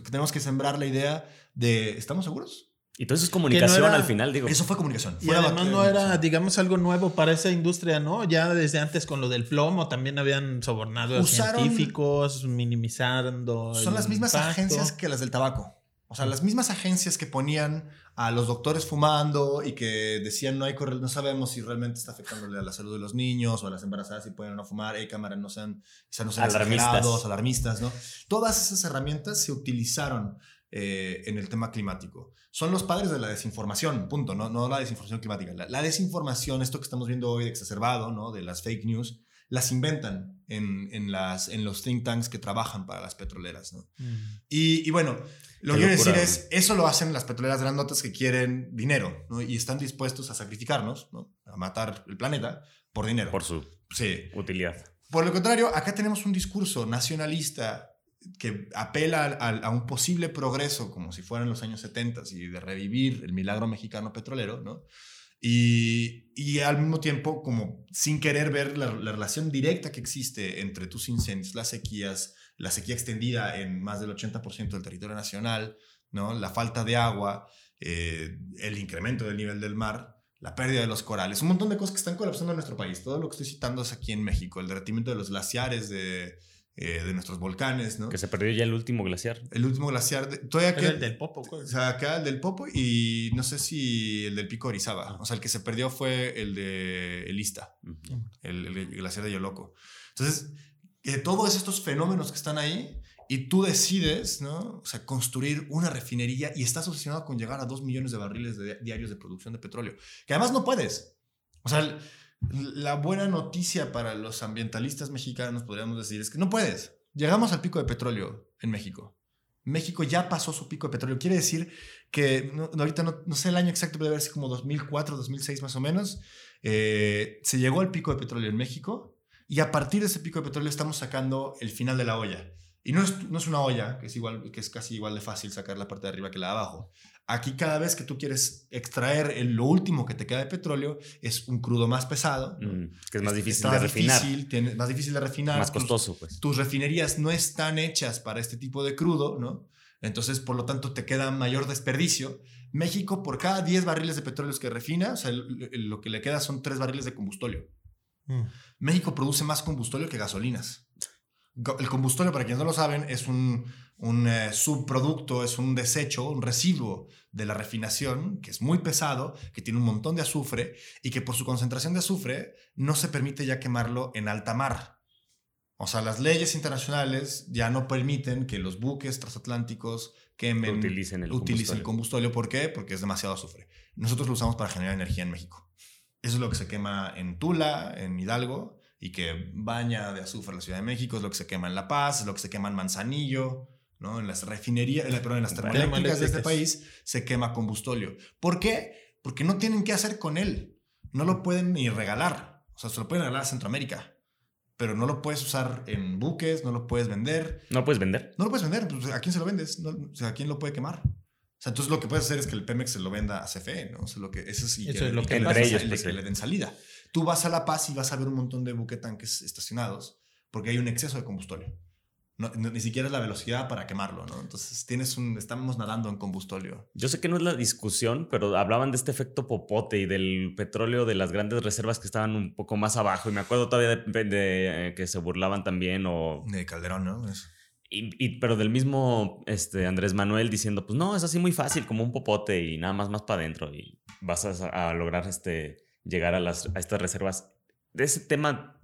C: Tenemos que sembrar la idea de, ¿estamos seguros?
A: Y todo eso es comunicación al final, digo.
C: Eso fue comunicación.
B: Y además no era, digamos, algo nuevo para esa industria, ¿no? Ya desde antes con lo del plomo también habían sobornado a científicos, minimizando.
C: Son las mismas agencias que las del tabaco. O sea, las mismas agencias que ponían a los doctores fumando y que decían no hay no sabemos si realmente está afectándole a la salud de los niños o a las embarazadas si pueden o no fumar, hay cámaras no sean, no sean alarmistas. alarmistas, ¿no? Todas esas herramientas se utilizaron eh, en el tema climático. Son los padres de la desinformación, punto, no, no la desinformación climática. La, desinformación, esto que estamos viendo hoy exacerbado, ¿no? De las fake news, las inventan en, en, las, en los think tanks que trabajan para las petroleras, ¿no? Mm. Y, y bueno, lo que quiero decir es, eso lo hacen las petroleras grandotas que quieren dinero ¿no? y están dispuestos a sacrificarnos, ¿no? a matar el planeta por dinero.
A: Por su sí. utilidad.
C: Por lo contrario, acá tenemos un discurso nacionalista que apela a, un posible progreso como si fueran los años 70 y de revivir el milagro mexicano petrolero, ¿no? Y, y al mismo tiempo, como sin querer ver la, la relación directa que existe entre tus incendios, las sequías, la sequía extendida en más del 80% del territorio nacional, ¿no? la falta de agua, eh, el incremento del nivel del mar, la pérdida de los corales, un montón de cosas que están colapsando en nuestro país. Todo lo que estoy citando es aquí en México, el derretimiento de los glaciares, de, eh, de nuestros volcanes, ¿no?
A: Que se perdió ya el último glaciar.
C: El último glaciar, de, todavía queda,
B: el del Popo, pues.
C: o sea, queda el del Popo y no sé si el del Pico Orizaba. O sea, el que se perdió fue el de el Ista,
A: Ujú.
C: el, el glaciar de Yoloco. Entonces, eh, todos estos fenómenos que están ahí y tú decides, ¿no? O sea, construir una refinería y estás obsesionado con llegar a dos millones de barriles de- diarios de producción de petróleo, que además no puedes. O sea, el- la buena noticia para los ambientalistas mexicanos, podríamos decir, es que no puedes. Llegamos al pico de petróleo en México. México ya pasó su pico de petróleo. Quiere decir que, no, ahorita no, no sé el año exacto, pero debe haber como 2004, 2006 más o menos, eh, se llegó al pico de petróleo en México y a partir de ese pico de petróleo estamos sacando el final de la olla. Y no es, no es una olla, que es, igual, que es casi igual de fácil sacar la parte de arriba que la de abajo. Aquí cada vez que tú quieres extraer el- lo último que te queda de petróleo es un crudo más pesado.
A: Mm, que es más
C: Está
A: difícil de refinar.
C: difícil, tiene- más difícil de refinar.
A: Más
C: tus-
A: costoso, pues.
C: tus refinerías no están hechas para este tipo de crudo, ¿no? Entonces, por lo tanto, te queda mayor desperdicio. México, por cada 10 barriles de petróleo que refina, o sea, el- el- lo que le queda son 3 barriles de combustóleo.
B: Mm.
C: México produce más combustóleo que gasolinas. El combustóleo, para quienes no lo saben, es un, un, eh, subproducto, es un desecho, un residuo de la refinación, que es muy pesado, que tiene un montón de azufre y que por su concentración de azufre no se permite ya quemarlo en alta mar. O sea, las leyes internacionales ya no permiten que los buques transatlánticos quemen,
A: Utilicen el
C: utilicen
A: combustóleo.
C: combustóleo. ¿Por qué? Porque es demasiado azufre. Nosotros lo usamos para generar energía en México. Eso es lo que se quema en Tula, en Hidalgo, y que baña de azufre la Ciudad de México, es lo que se quema en La Paz, es lo que se quema en Manzanillo, ¿no? En las refinerías, en la- perdón, en las termoeléctricas de este país se quema combustóleo. ¿Por qué? Porque no tienen qué hacer con él. No lo pueden ni regalar. O sea, se lo pueden regalar a Centroamérica. Pero no lo puedes usar en buques, no lo puedes vender.
A: No puedes vender.
C: No lo puedes vender. pues, ¿A quién se lo vendes? No, o sea, ¿A quién lo puede quemar? O sea, entonces lo que puedes hacer es que el Pemex se lo venda a CFE, ¿no? O sea, lo que, eso sí,
B: Eso
C: que,
B: es lo que
C: le
A: entre ellos, pues,
C: que
A: sí.
C: le den salida. Tú vas a La Paz y vas a ver un montón de buquetanques estacionados porque hay un exceso de combustible. No- no- ni siquiera es la velocidad para quemarlo, ¿no? Entonces tienes un, estamos nadando en combustóleo.
A: Yo sé que no es la discusión, pero hablaban de este efecto popote y del petróleo de las grandes reservas que estaban un poco más abajo. Y me acuerdo todavía de, de, eh, que se burlaban también o...
C: De Calderón, ¿no?
A: Y, y- pero del mismo este, Andrés Manuel diciendo, pues no, es así muy fácil, como un popote y nada más más para adentro y vas a, a lograr este, llegar a, las, a estas reservas. De ese tema,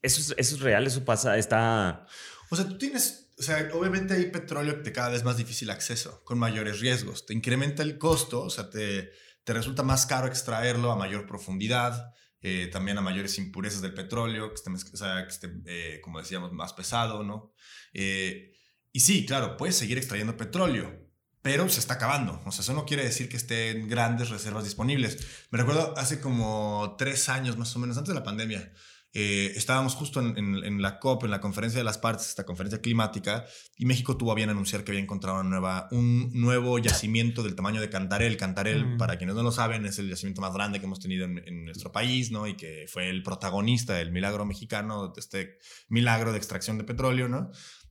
A: eso es, eso es real, eso pasa, está...
C: O sea, tú tienes, o sea, obviamente hay petróleo que te cada vez más difícil acceso, con mayores riesgos. Te incrementa el costo, o sea, te, te resulta más caro extraerlo a mayor profundidad, eh, también a mayores impurezas del petróleo, que esté, o sea, que esté eh, como decíamos, más pesado, ¿no? Eh, y sí, claro, puedes seguir extrayendo petróleo, pero se está acabando. O sea, eso no quiere decir que esté en grandes reservas disponibles. Me recuerdo hace como tres años más o menos, antes de la pandemia, eh, estábamos justo en, en- en la COP, en la conferencia de las partes, esta conferencia climática, y México tuvo a bien anunciar que había encontrado una nueva, un nuevo yacimiento del tamaño de Cantarel. Cantarel,
B: Mm.
C: para quienes no lo saben, es el yacimiento más grande que hemos tenido en, en nuestro país, ¿no? Y que fue el protagonista del milagro mexicano, de este milagro de extracción de petróleo, ¿no?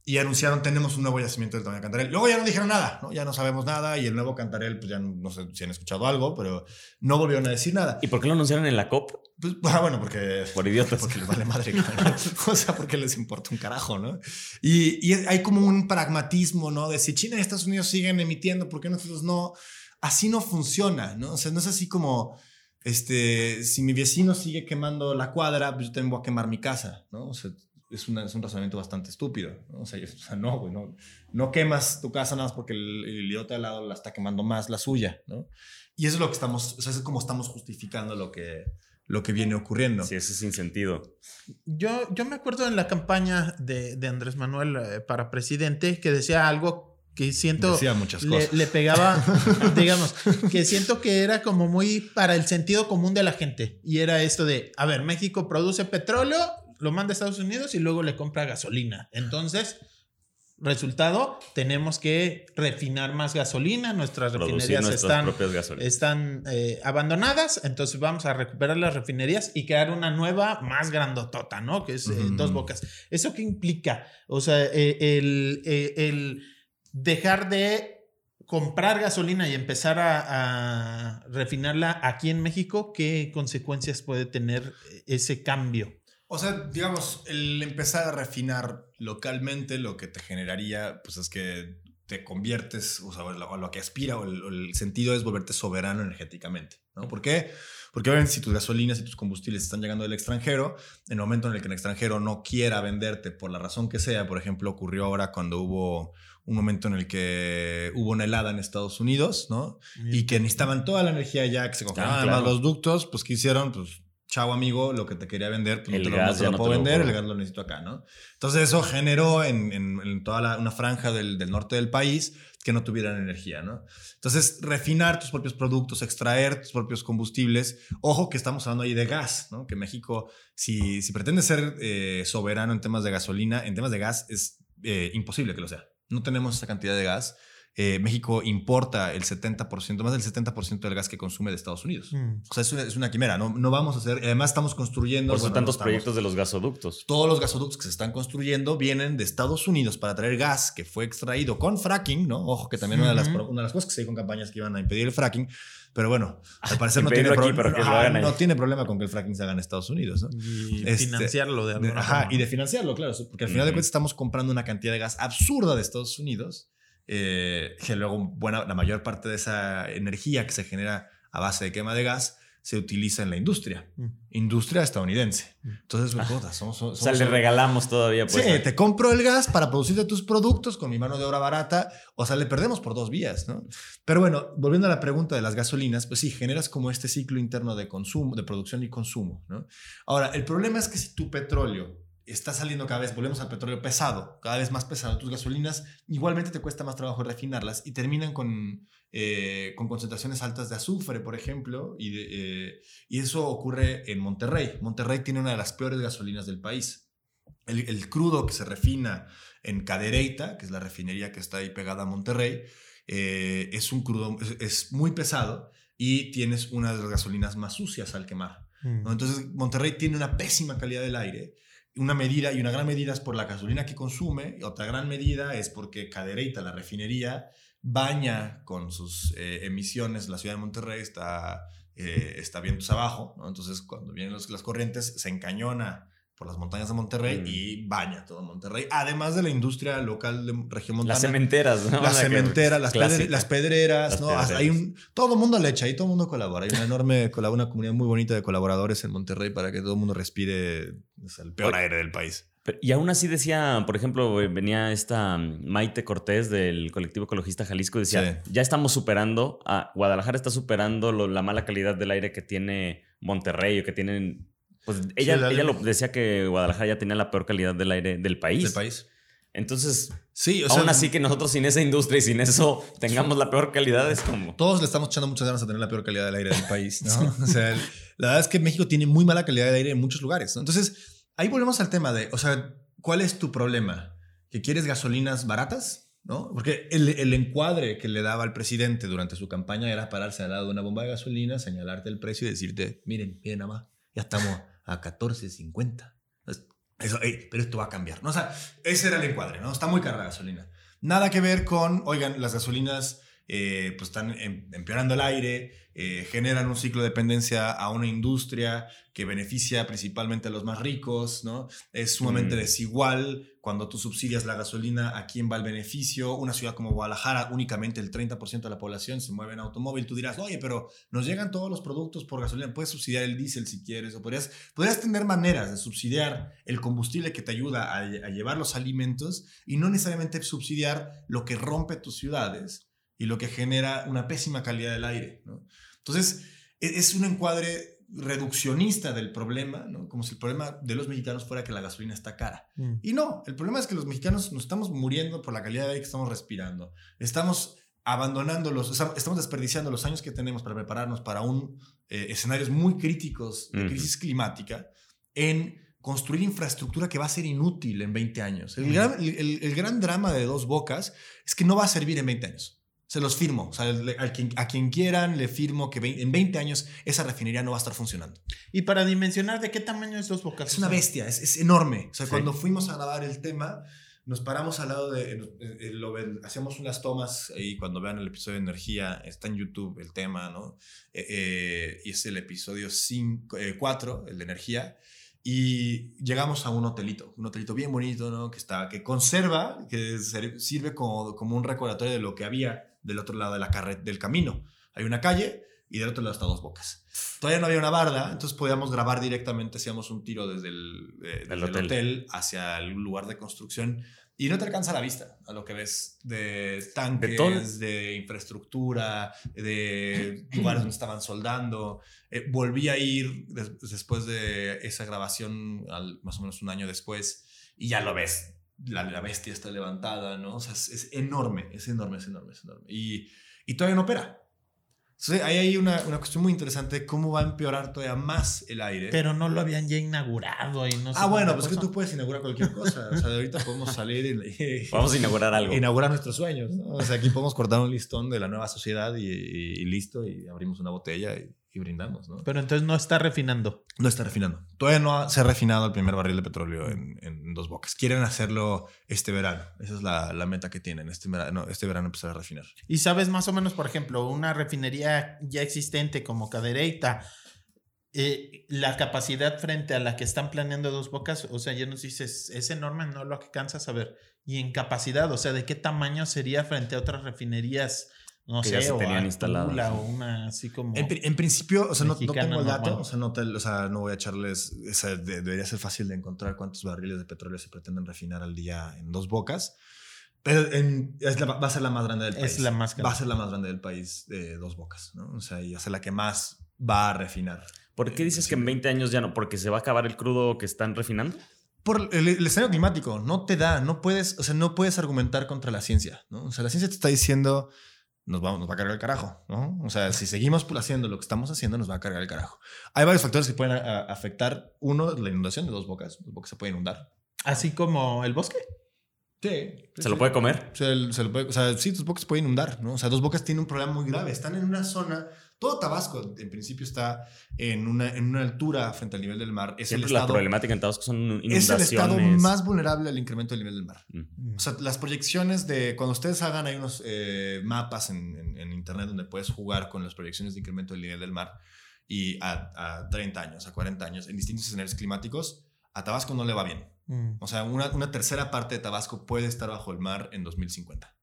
C: Y anunciaron, tenemos un nuevo yacimiento del tamaño de Cantarel. Luego ya no dijeron nada, ¿no? Ya no sabemos nada y el nuevo Cantarel, pues ya no, no sé si han escuchado algo, pero no volvieron a decir nada.
A: ¿Y por qué lo anunciaron en la COP?
C: Pues, ah, bueno, porque...
A: Por idiotas.
C: Porque les vale madre. cabrón. o sea, porque les importa un carajo, ¿no? Y, y hay como un pragmatismo, ¿no? De si China y Estados Unidos siguen emitiendo, ¿por qué nosotros no? Así no funciona, ¿no? O sea, no es así como, este, si mi vecino sigue quemando la cuadra, pues yo también voy a quemar mi casa, ¿no? O sea, es, una- es un razonamiento bastante estúpido, ¿no? O sea, yo- o sea, no, güey, no, no quemas tu casa nada más porque el, el idiota al lado la está quemando más la suya, ¿no? Y eso es lo que estamos, o sea, es como estamos justificando lo que, lo que viene ocurriendo.
A: Sí, eso es sin sentido.
B: Yo, yo me acuerdo en la campaña de, de Andrés Manuel eh, para presidente que decía algo que siento
C: Decía muchas
B: le,
C: cosas.
B: le pegaba, digamos, que siento que era como muy para el sentido común de la gente. Y era esto de, a ver, México produce petróleo, lo manda a Estados Unidos y luego le compra gasolina. Entonces, resultado, tenemos que refinar más gasolina, nuestras
A: Producir
B: refinerías están eh, abandonadas, entonces vamos a recuperar las refinerías y crear una nueva más grandotota, ¿no? Que es eh, dos bocas. ¿Eso qué implica? O sea, eh, el, eh, el dejar de comprar gasolina y empezar a, refinarla aquí en México, ¿qué consecuencias puede tener ese cambio?
C: O sea, digamos, el empezar a refinar localmente lo que te generaría, pues es que te conviertes, o sea, a lo, que aspira, o el, sentido es volverte soberano energéticamente, ¿no? ¿Por qué? Porque obviamente si tus gasolinas y tus combustibles están llegando del extranjero, en el momento en el que el extranjero no quiera venderte por la razón que sea, por ejemplo, ocurrió ahora cuando hubo un momento en el que hubo una helada en Estados Unidos, ¿no? Y que necesitaban toda la energía ya, que se congelaban ah, los ductos, pues ¿qué hicieron? Pues chao amigo, lo que te quería vender, pues no te lo, puedo vender, el gas lo necesito acá, ¿no? Entonces eso generó en, en, toda una franja del, del, norte del país que no tuvieran energía, ¿no? Entonces, refinar tus propios productos, extraer tus propios combustibles. Ojo que estamos hablando ahí de gas, ¿no? Que México, si, si pretende ser eh, soberano en temas de gasolina, en temas de gas es eh, imposible que lo sea. No tenemos esa cantidad de gas. Eh, México importa el 70%, más del 70% del gas que consume de Estados Unidos. Mm. O sea, es una, es una, quimera, no, no vamos a hacer, además estamos construyendo...
A: Por eso tantos proyectos de los gasoductos.
C: Todos los gasoductos que se están construyendo vienen de Estados Unidos para traer gas que fue extraído con fracking, ¿no? Ojo que también una, de las, una de las cosas que se con campañas que iban a impedir el fracking, pero bueno, al parecer no tiene, no tiene, problema con que el fracking se haga en Estados Unidos. ¿no?
B: Y este, financiarlo de alguna
C: Ajá, y de financiarlo, claro, porque al final de cuentas estamos comprando una cantidad de gas absurda de Estados Unidos eh, que luego buena, la mayor parte de esa energía que se genera a base de quema de gas se utiliza en la industria, mm. industria estadounidense. Mm. Entonces, ah. somos,
A: O sea, le regalamos todavía.
C: Pues, sí, te compro el gas para producirte tus productos con mi mano de obra barata, o sea, le perdemos por dos vías, ¿no? Pero bueno, volviendo a la pregunta de las gasolinas, pues sí, generas como este ciclo interno de consumo, de producción y consumo, ¿no? Ahora, el problema es que si tu petróleo está saliendo cada vez, volvemos al petróleo pesado, cada vez más pesado. Tus gasolinas igualmente te cuesta más trabajo refinarlas y terminan con, eh, con concentraciones altas de azufre, por ejemplo, y, eh, y, eso ocurre en Monterrey. Monterrey tiene una de las peores gasolinas del país. El, crudo que se refina en Cadereyta, que es la refinería que está ahí pegada a Monterrey, eh, es un crudo, es, muy pesado y tienes una de las gasolinas más sucias al quemar. Mm. Entonces, Monterrey tiene una pésima calidad del aire una medida y una gran medida es por la gasolina que consume y otra gran medida es porque Cadereyta, la refinería, baña con sus eh, emisiones la ciudad de Monterrey, está, eh, está vientos abajo, entonces cuando vienen las corrientes se encañona por las montañas de Monterrey mm. y baña todo Monterrey, además de la industria local de región montana.
A: Las cementeras, ¿no?
C: Las cementeras, las, las, pedreras, ¿no? Hay un, todo el mundo le echa y todo el mundo colabora. Hay una enorme, una comunidad muy bonita de colaboradores en Monterrey para que todo el mundo respire el peor aire del país.
A: Y aún así decía, por ejemplo, venía esta Maite Cortés del colectivo ecologista Jalisco, decía, ya estamos superando, a Guadalajara está superando la mala calidad del aire que tiene Monterrey o que tienen pues ella, ella lo decía que Guadalajara ya tenía la peor calidad del aire del país.
C: Del país.
A: Entonces, sí, o aún así que nosotros sin esa industria y sin eso tengamos la peor calidad es como...
C: Todos le estamos echando muchas ganas a tener la peor calidad del aire del país, ¿no? o sea, la verdad es que México tiene muy mala calidad de aire en muchos lugares, Entonces, ahí volvemos al tema de, o sea, ¿cuál es tu problema? ¿Que quieres gasolinas baratas? ¿No? Porque el, el encuadre que le daba al presidente durante su campaña era pararse al lado de una bomba de gasolina, señalarte el precio y decirte, miren, miren, más, ya estamos a 14.50. Eso, pero esto va a cambiar. ¿no? O sea, ese era el encuadre, ¿no? Está muy cara la gasolina. Nada que ver con, oigan, las gasolinas eh, pues están em, empeorando el aire, eh, generan un ciclo de dependencia a una industria que beneficia principalmente a los más ricos, ¿no? Es sumamente mm. desigual cuando tú subsidias la gasolina, ¿a quién va el beneficio? Una ciudad como Guadalajara, únicamente el 30% de la población se mueve en automóvil. Tú dirás, oye, pero nos llegan todos los productos por gasolina, puedes subsidiar el diésel si quieres, o podrías, podrías tener maneras de subsidiar el combustible que te ayuda a, a llevar los alimentos y no necesariamente subsidiar lo que rompe tus ciudades y lo que genera una pésima calidad del aire. Entonces, e-, es un encuadre reduccionista del problema, ¿no? como si el problema de los mexicanos fuera que la gasolina está cara. Mm. Y no, el problema es que los mexicanos nos estamos muriendo por la calidad de aire que estamos respirando. Estamos abandonando los, estamos desperdiciando los años que tenemos para prepararnos para un eh, escenarios muy críticos de crisis climática en construir infraestructura que va a ser inútil en 20 años. El, gran, el gran drama de dos bocas es que no va a servir en 20 años. Se los firmo. O sea, a quien, a quien quieran le firmo que en 20 años esa refinería no va a estar funcionando.
B: Y para dimensionar de qué tamaño es Dos Bocas.
C: Es una bestia, es, es enorme. O sea, cuando fuimos a grabar el tema, nos paramos al lado de, eh, eh, lo hacíamos unas tomas y cuando vean el episodio de energía, está en YouTube el tema, ¿no? Eh, y es el episodio 4, el de energía. Y llegamos a un hotelito, un hotelito bien bonito, ¿no? Que, está, que conserva, que sirve como, como un recordatorio de lo que había del otro lado de la carret del camino. Hay una calle y del otro lado está dos bocas. Todavía no había una barda, entonces podíamos grabar directamente, hacíamos un tiro desde el, hotel. hacia el lugar de construcción y no te alcanza la vista a lo que ves de tanques, de, infraestructura, de lugares donde estaban soldando. Eh, volví a ir después de esa grabación, más o menos un año después, y ya lo ves. La, la bestia está levantada, ¿no? O sea, es, enorme, es enorme, es enorme, es enorme. Y, y todavía no opera. Entonces, ahí hay una, una, cuestión muy interesante, cómo va a empeorar todavía más el aire.
B: Pero no lo habían ya inaugurado y no
C: Ah, bueno, pues que tú puedes inaugurar cualquier cosa. O sea, de ahorita podemos salir y...
A: Vamos a inaugurar algo.
C: Inaugurar nuestros sueños, ¿no? O sea, aquí podemos cortar un listón de la nueva sociedad y, y listo, y abrimos una botella y y brindamos, ¿no?
B: Pero entonces no está refinando.
C: No está refinando. Todavía no se ha refinado el primer barril de petróleo en, en dos bocas. Quieren hacerlo este verano. Esa es la, la, meta que tienen. Este verano, este verano empezar a refinar.
B: Y sabes más o menos, por ejemplo, una refinería ya existente como Cadereyta, eh, la capacidad frente a la que están planeando dos bocas, o sea, ya nos dices, es enorme, no lo alcanzas a ver. Y en capacidad, o sea, ¿de qué tamaño sería frente a otras refinerías? No sé, se o tenían instaladas. O una así como.
C: En, principio, o sea, no, tengo el dato, o sea, no, o sea, no voy a echarles. O sea, debería ser fácil de encontrar cuántos barriles de petróleo se pretenden refinar al día en dos bocas. Pero es va a ser la más grande del país.
B: Es la más
C: grande. Va a ser la más grande del país de dos bocas, ¿no? O sea, y va a ser la que más va a refinar.
A: ¿Por qué dices que en 20 años ya no? ¿Porque se va a acabar el crudo que están refinando?
C: Por el, el, escenario climático, no te da, no puedes, o sea, no puedes argumentar contra la ciencia, ¿no? O sea, la ciencia te está diciendo, nos va, nos va a cargar el carajo, ¿no? O sea, si seguimos haciendo lo que estamos haciendo, nos va a cargar el carajo. Hay varios factores que pueden afectar. Uno, la inundación de dos bocas. Dos bocas se puede inundar.
B: ¿Así como el bosque?
C: Sí.
A: ¿Se lo puede comer?
C: Se, se lo puede, o sea, sí, dos bocas se pueden inundar, ¿no? O sea, dos bocas tienen un problema muy grave. Están en una zona todo Tabasco, en principio, está en una, en una altura frente al nivel del mar.
A: Es Siempre el estado, la problemática en Tabasco son inundaciones.
C: Es el estado más vulnerable al incremento del nivel del mar. Mm. O sea, las proyecciones de... Cuando ustedes hagan, hay unos eh, mapas en, en, internet donde puedes jugar con las proyecciones de incremento del nivel del mar y a, a 30 años, a 40 años, en distintos escenarios climáticos, a Tabasco no le va bien. Mm. O sea, una, una tercera parte de Tabasco puede estar bajo el mar en 2050.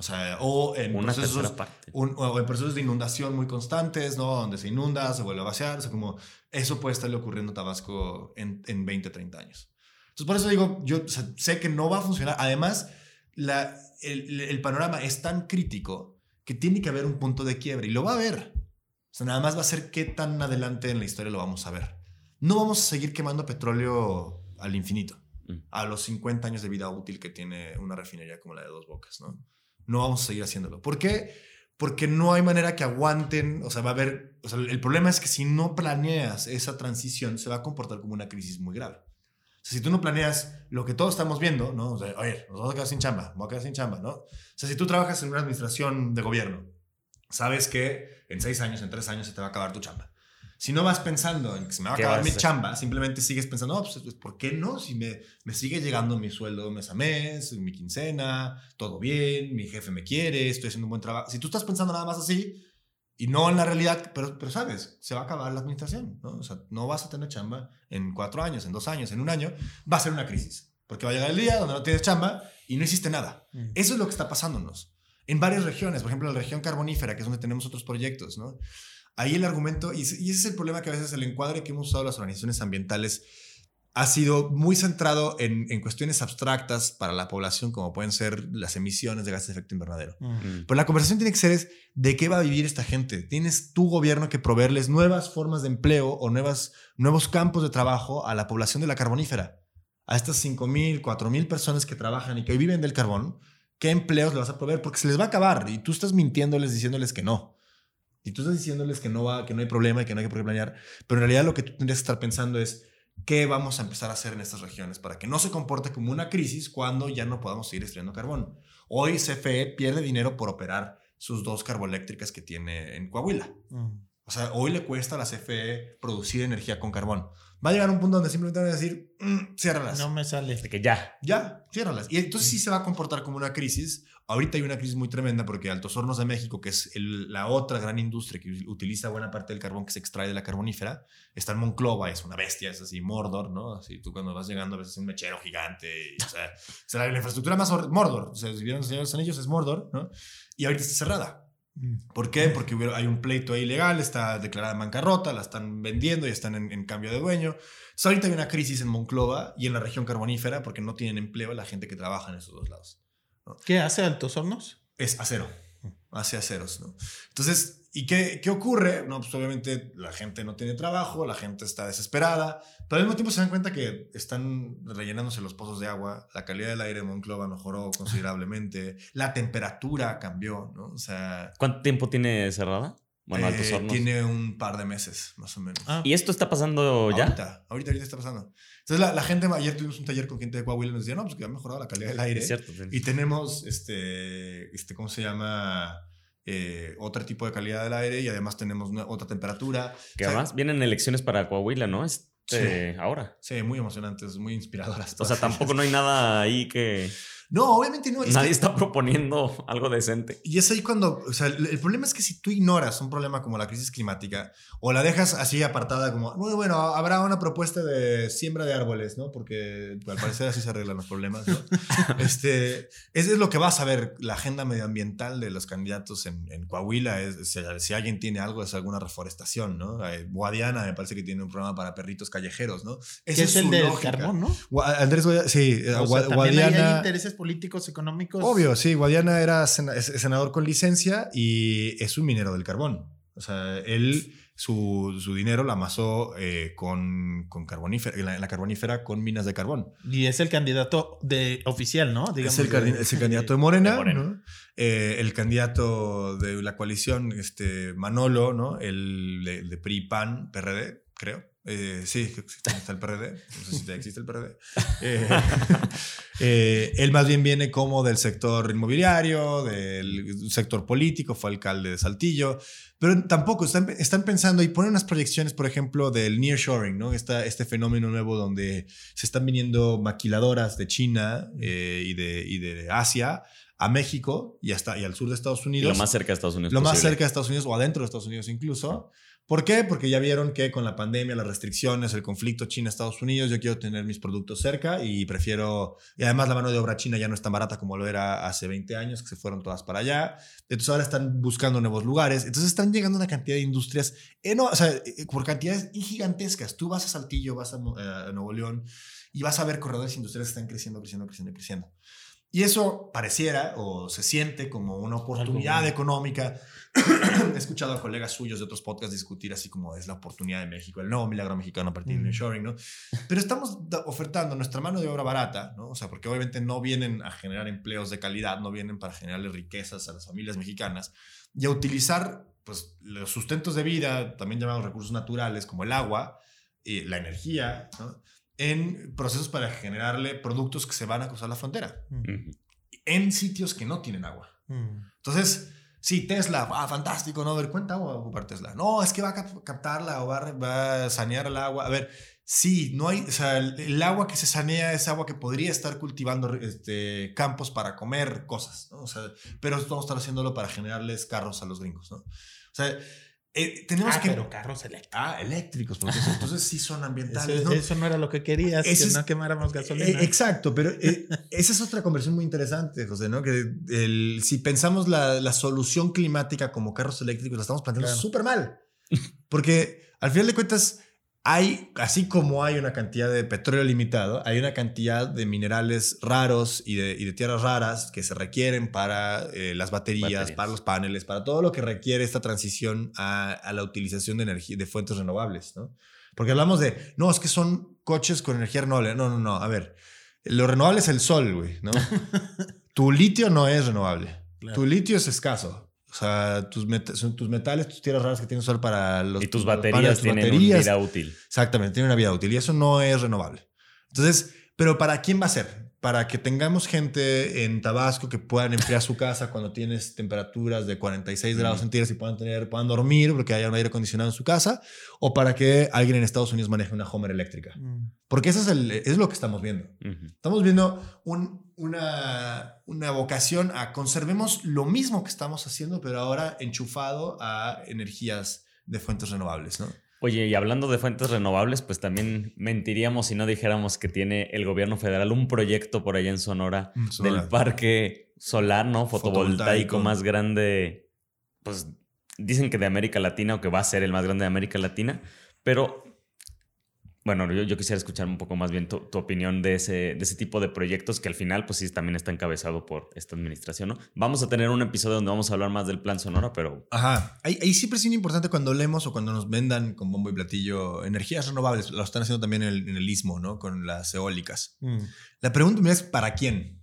C: O sea, o en, procesos, o en procesos de inundación muy constantes, ¿no? Donde se inunda, se vuelve a vaciar. O sea, como eso puede estarle ocurriendo a Tabasco en, en 20, 30 años. Entonces, por eso digo, yo sé que no va a funcionar. Además, la, el, el, panorama es tan crítico que tiene que haber un punto de quiebre y lo va a haber. O sea, nada más va a ser qué tan adelante en la historia lo vamos a ver. No vamos a seguir quemando petróleo al infinito, mm. a los 50 años de vida útil que tiene una refinería como la de Dos Bocas, ¿no? No vamos a seguir haciéndolo. ¿Por qué? Porque no hay manera que aguanten, o sea, va a haber, el problema es que si no planeas esa transición, se va a comportar como una crisis muy grave. O sea, si tú no planeas lo que todos estamos viendo, ¿no? O sea, nos vamos a quedar sin chamba, vamos a quedar sin chamba, ¿no? O sea, si tú trabajas en una administración de gobierno, sabes que en seis años, en tres años se te va a acabar tu chamba. Si no vas pensando en que se me va a acabar mi chamba, simplemente sigues pensando, no, pues, ¿por qué no? Si me, me sigue llegando mi sueldo mes a mes, mi quincena, todo bien, mi jefe me quiere, estoy haciendo un buen trabajo. Si tú estás pensando nada más así y no en la realidad, pero, pero sabes, se va a acabar la administración, ¿no? O sea, no vas a tener chamba en cuatro años, en dos años, en un año, va a ser una crisis. Porque va a llegar el día donde no tienes chamba y no hiciste nada. Mm. Eso es lo que está pasándonos. En varias regiones, por ejemplo, la región carbonífera, que es donde tenemos otros proyectos, ¿no? Ahí el argumento, y, ese es el problema que a veces el encuadre que hemos usado las organizaciones ambientales ha sido muy centrado en, en, cuestiones abstractas para la población, como pueden ser las emisiones de gases de efecto invernadero. Mm. Pero la conversación tiene que ser es de qué va a vivir esta gente. Tienes tu gobierno que proveerles nuevas formas de empleo o nuevas, nuevos campos de trabajo a la población de la carbonífera. A estas 5.000, 4.000 personas que trabajan y que hoy viven del carbón, ¿qué empleos le vas a proveer? Porque se les va a acabar y tú estás mintiéndoles diciéndoles que no. Y tú estás diciéndoles que no, va, que no hay problema y que no hay que planear, pero en realidad lo que tú tendrías que estar pensando es qué vamos a empezar a hacer en estas regiones para que no se comporte como una crisis cuando ya no podamos seguir extrayendo carbón. Hoy CFE pierde dinero por operar sus dos carboeléctricas que tiene en Coahuila. Mm. O sea, hoy le cuesta a la CFE producir energía con carbón. Va a llegar un punto donde simplemente van a decir, mm, ciérralas.
B: No me sale.
A: De que ya.
C: Ya, ciérralas. Y entonces sí se va a comportar como una crisis. Ahorita hay una crisis muy tremenda porque Altos Hornos de México, que es el- la otra gran industria que utiliza buena parte del carbón que se extrae de la carbonífera, está en Monclova, es una bestia, es así, Mordor, ¿no? Así tú cuando vas llegando a veces es un mechero gigante. y, o sea, la, infraestructura más Mordor. O sea, si vieron Señor de los Anillos es Mordor, ¿no? Y ahorita está cerrada. ¿Por qué? Porque hay un pleito ahí legal, está declarada en bancarrota, la están vendiendo y están en, en cambio de dueño. Entonces, ahorita hay una crisis en Monclova y en la región carbonífera porque no tienen empleo la gente que trabaja en esos dos lados.
B: ¿Qué hace Altos Hornos?
C: Es acero, hace aceros, ¿no? Entonces, ¿y qué, qué ocurre? No, pues obviamente la gente no tiene trabajo, la gente está desesperada, pero al mismo tiempo se dan cuenta que están rellenándose los pozos de agua, la calidad del aire en Monclova mejoró considerablemente, la temperatura cambió, ¿no? O sea,
A: ¿Cuánto tiempo tiene cerrada? Bueno,
C: eh,
A: Altos Hornos.
C: Tiene un par de meses, más o menos.
B: Ah,
A: ¿Y esto está pasando ya?
C: Ahorita, ahorita, ahorita está pasando. Entonces, la, la gente, ayer tuvimos un taller con gente de Coahuila y nos decía, no, pues que ha mejorado la calidad del aire.
A: Es cierto.
C: Y tenemos, este, este, ¿cómo se llama? Eh, otro tipo de calidad del aire y además tenemos una- otra temperatura.
A: Que
C: O sea,
A: además vienen elecciones para Coahuila, ¿no? Este, Ahora.
C: Sí, muy emocionantes, muy inspiradoras.
A: O sea, tampoco no hay nada ahí que
C: No, obviamente no. es
A: nadie
C: que-
A: está proponiendo algo decente.
C: Y es ahí cuando, o sea, el, el problema es que si tú ignoras un problema como la crisis climática o la dejas así apartada como, muy bueno, habrá una propuesta de siembra de árboles, ¿no? Porque al parecer así se arreglan los problemas, ¿no? este, ese es lo que vas a ver, la agenda medioambiental de los candidatos en, en Coahuila, es, si, si alguien tiene algo es alguna reforestación, ¿no? Eh, Guadiana me parece que tiene un programa para perritos callejeros, ¿no?
B: que
C: Esa
B: es el
C: su
B: del
C: lógica.
B: carbón, ¿no?
C: Andrés Guadiana, sí, eh,
B: O sea,
C: Gua-
B: también ahí hay
C: Guadiana...
B: intereses políticos, económicos.
C: Obvio, sí, Guadiana era senador con licencia y es un minero del carbón. O sea, él, su, su dinero lo amasó eh, con, con carbonífera, en la, en la carbonífera con minas de carbón.
B: Y es el candidato de oficial, ¿no?
C: es, el,
B: de-
C: es el candidato de Morena,
A: de Morena.
C: ¿no? Eh, el candidato de la coalición, este, Manolo, ¿no? El de, de PRI, PAN, PRD, creo. Eh, sí, está el PRD. No sé si ya existe el PRD. Eh, eh, él más bien viene como del sector inmobiliario, del sector político, fue alcalde de Saltillo, pero tampoco están, están pensando y ponen unas proyecciones, por ejemplo, del nearshoring, ¿no? Esta, este fenómeno nuevo donde se están viniendo maquiladoras de China y, de, y de Asia a México y, hasta, y al sur de Estados
A: Y
C: Unidos
A: lo más cerca de Estados Unidos.
C: lo más cerca de Estados Unidos o adentro de Estados Unidos incluso. ¿Por qué? Porque ya vieron que con la pandemia, las restricciones, el conflicto China-Estados Unidos, yo quiero tener mis productos cerca y prefiero... Y además la mano de obra china ya no es tan barata como lo era hace 20 años, que se fueron todas para allá. Entonces ahora están buscando nuevos lugares. Entonces están llegando una cantidad de industrias, o sea, eh, por cantidades gigantescas. Tú vas a Saltillo, vas a, eh, a Nuevo León y vas a ver corredores industriales que están creciendo, creciendo, creciendo, creciendo. Y eso pareciera o se siente como una oportunidad
B: bueno.
C: económica. He escuchado a colegas suyos de otros podcasts discutir así como es la oportunidad de México, el nuevo milagro mexicano a partir del
B: Mm.
C: nearshoring, ¿no? Pero estamos ofertando nuestra mano de obra barata, ¿no? O sea, porque obviamente no vienen a generar empleos de calidad, no vienen para generarle riquezas a las familias mexicanas y a utilizar, pues, los sustentos de vida, también llamados recursos naturales, como el agua, y la energía, ¿no? En procesos para generarle productos que se van a cruzar la frontera,
A: Ujú.
C: en sitios que no tienen agua.
B: Mm.
C: Entonces, sí, Tesla, ah, fantástico, ¿no? A ver, ¿cuánta agua va a ocupar Tesla? No, es que va a cap- captarla o va a, va a sanear el agua. A ver, sí, no hay, o sea, el, el agua que se sanea es agua que podría estar cultivando este, campos para comer cosas, ¿no? O sea, pero vamos a estar haciéndolo para generarles carros a los gringos, ¿no? O sea, eh, tenemos
B: Ah,
C: que...
B: pero carros eléctricos.
C: Ah, eléctricos, porque eso- entonces sí son ambientales,
B: Eso,
C: ¿no?
B: eso no era lo que querías,
C: Ese
B: que
C: es-
B: no quemáramos gasolina.
C: Eh, exacto, pero eh, esa es otra conversión muy interesante, José, ¿no? Que el- si pensamos la, la solución climática como carros eléctricos, la estamos planteando
B: Claro.
C: súper mal. Porque al final de cuentas, hay, así como hay una cantidad de petróleo limitado, hay una cantidad de minerales raros y de, y de tierras raras que se requieren para eh, las baterías,
A: Baterías.
C: para los paneles, para todo lo que requiere esta transición a, a la utilización de energía, de fuentes renovables, ¿no? Porque hablamos de, no, es que son coches con energía renovable. No, no, no. A ver, lo renovable es el sol, güey, ¿no? tu litio no es renovable.
B: Claro.
C: Tu litio es escaso. O sea, tus, met- son tus metales, tus tierras raras que tienen sol para los.
A: Y tus baterías
C: tus
A: tienen
C: baterías.
A: una vida útil.
C: Exactamente, tiene una vida útil y eso no es renovable. Entonces, pero ¿para quién va a ser? para que tengamos gente en Tabasco que puedan enfriar su casa cuando tienes temperaturas de 46 grados centígrados y puedan, tener, puedan dormir porque haya un aire acondicionado en su casa, o para que alguien en Estados Unidos maneje una Homer eléctrica. Mm. Porque eso es, el, es, lo que estamos viendo. Estamos viendo un, una, una vocación a conservemos lo mismo que estamos haciendo, pero ahora enchufado a energías de fuentes renovables, ¿no?
A: Oye, y hablando de fuentes renovables, pues también mentiríamos si no dijéramos que tiene el gobierno federal un proyecto por allá en Sonora, del parque solar, ¿no? Fotovoltaico, más grande, pues dicen que de América Latina o que va a ser el más grande de América Latina, pero bueno, yo, quisiera escuchar un poco más bien tu, opinión de ese, de ese tipo de proyectos que al final, pues sí, también está encabezado por esta administración, ¿no? Vamos a tener un episodio donde vamos a hablar más del plan Sonora, pero...
C: Ajá, ahí, siempre es importante cuando leemos o cuando nos vendan con bombo y platillo energías renovables, lo están haciendo también en el, en el istmo, ¿no? Con las eólicas. Mm. La pregunta es, ¿para quién?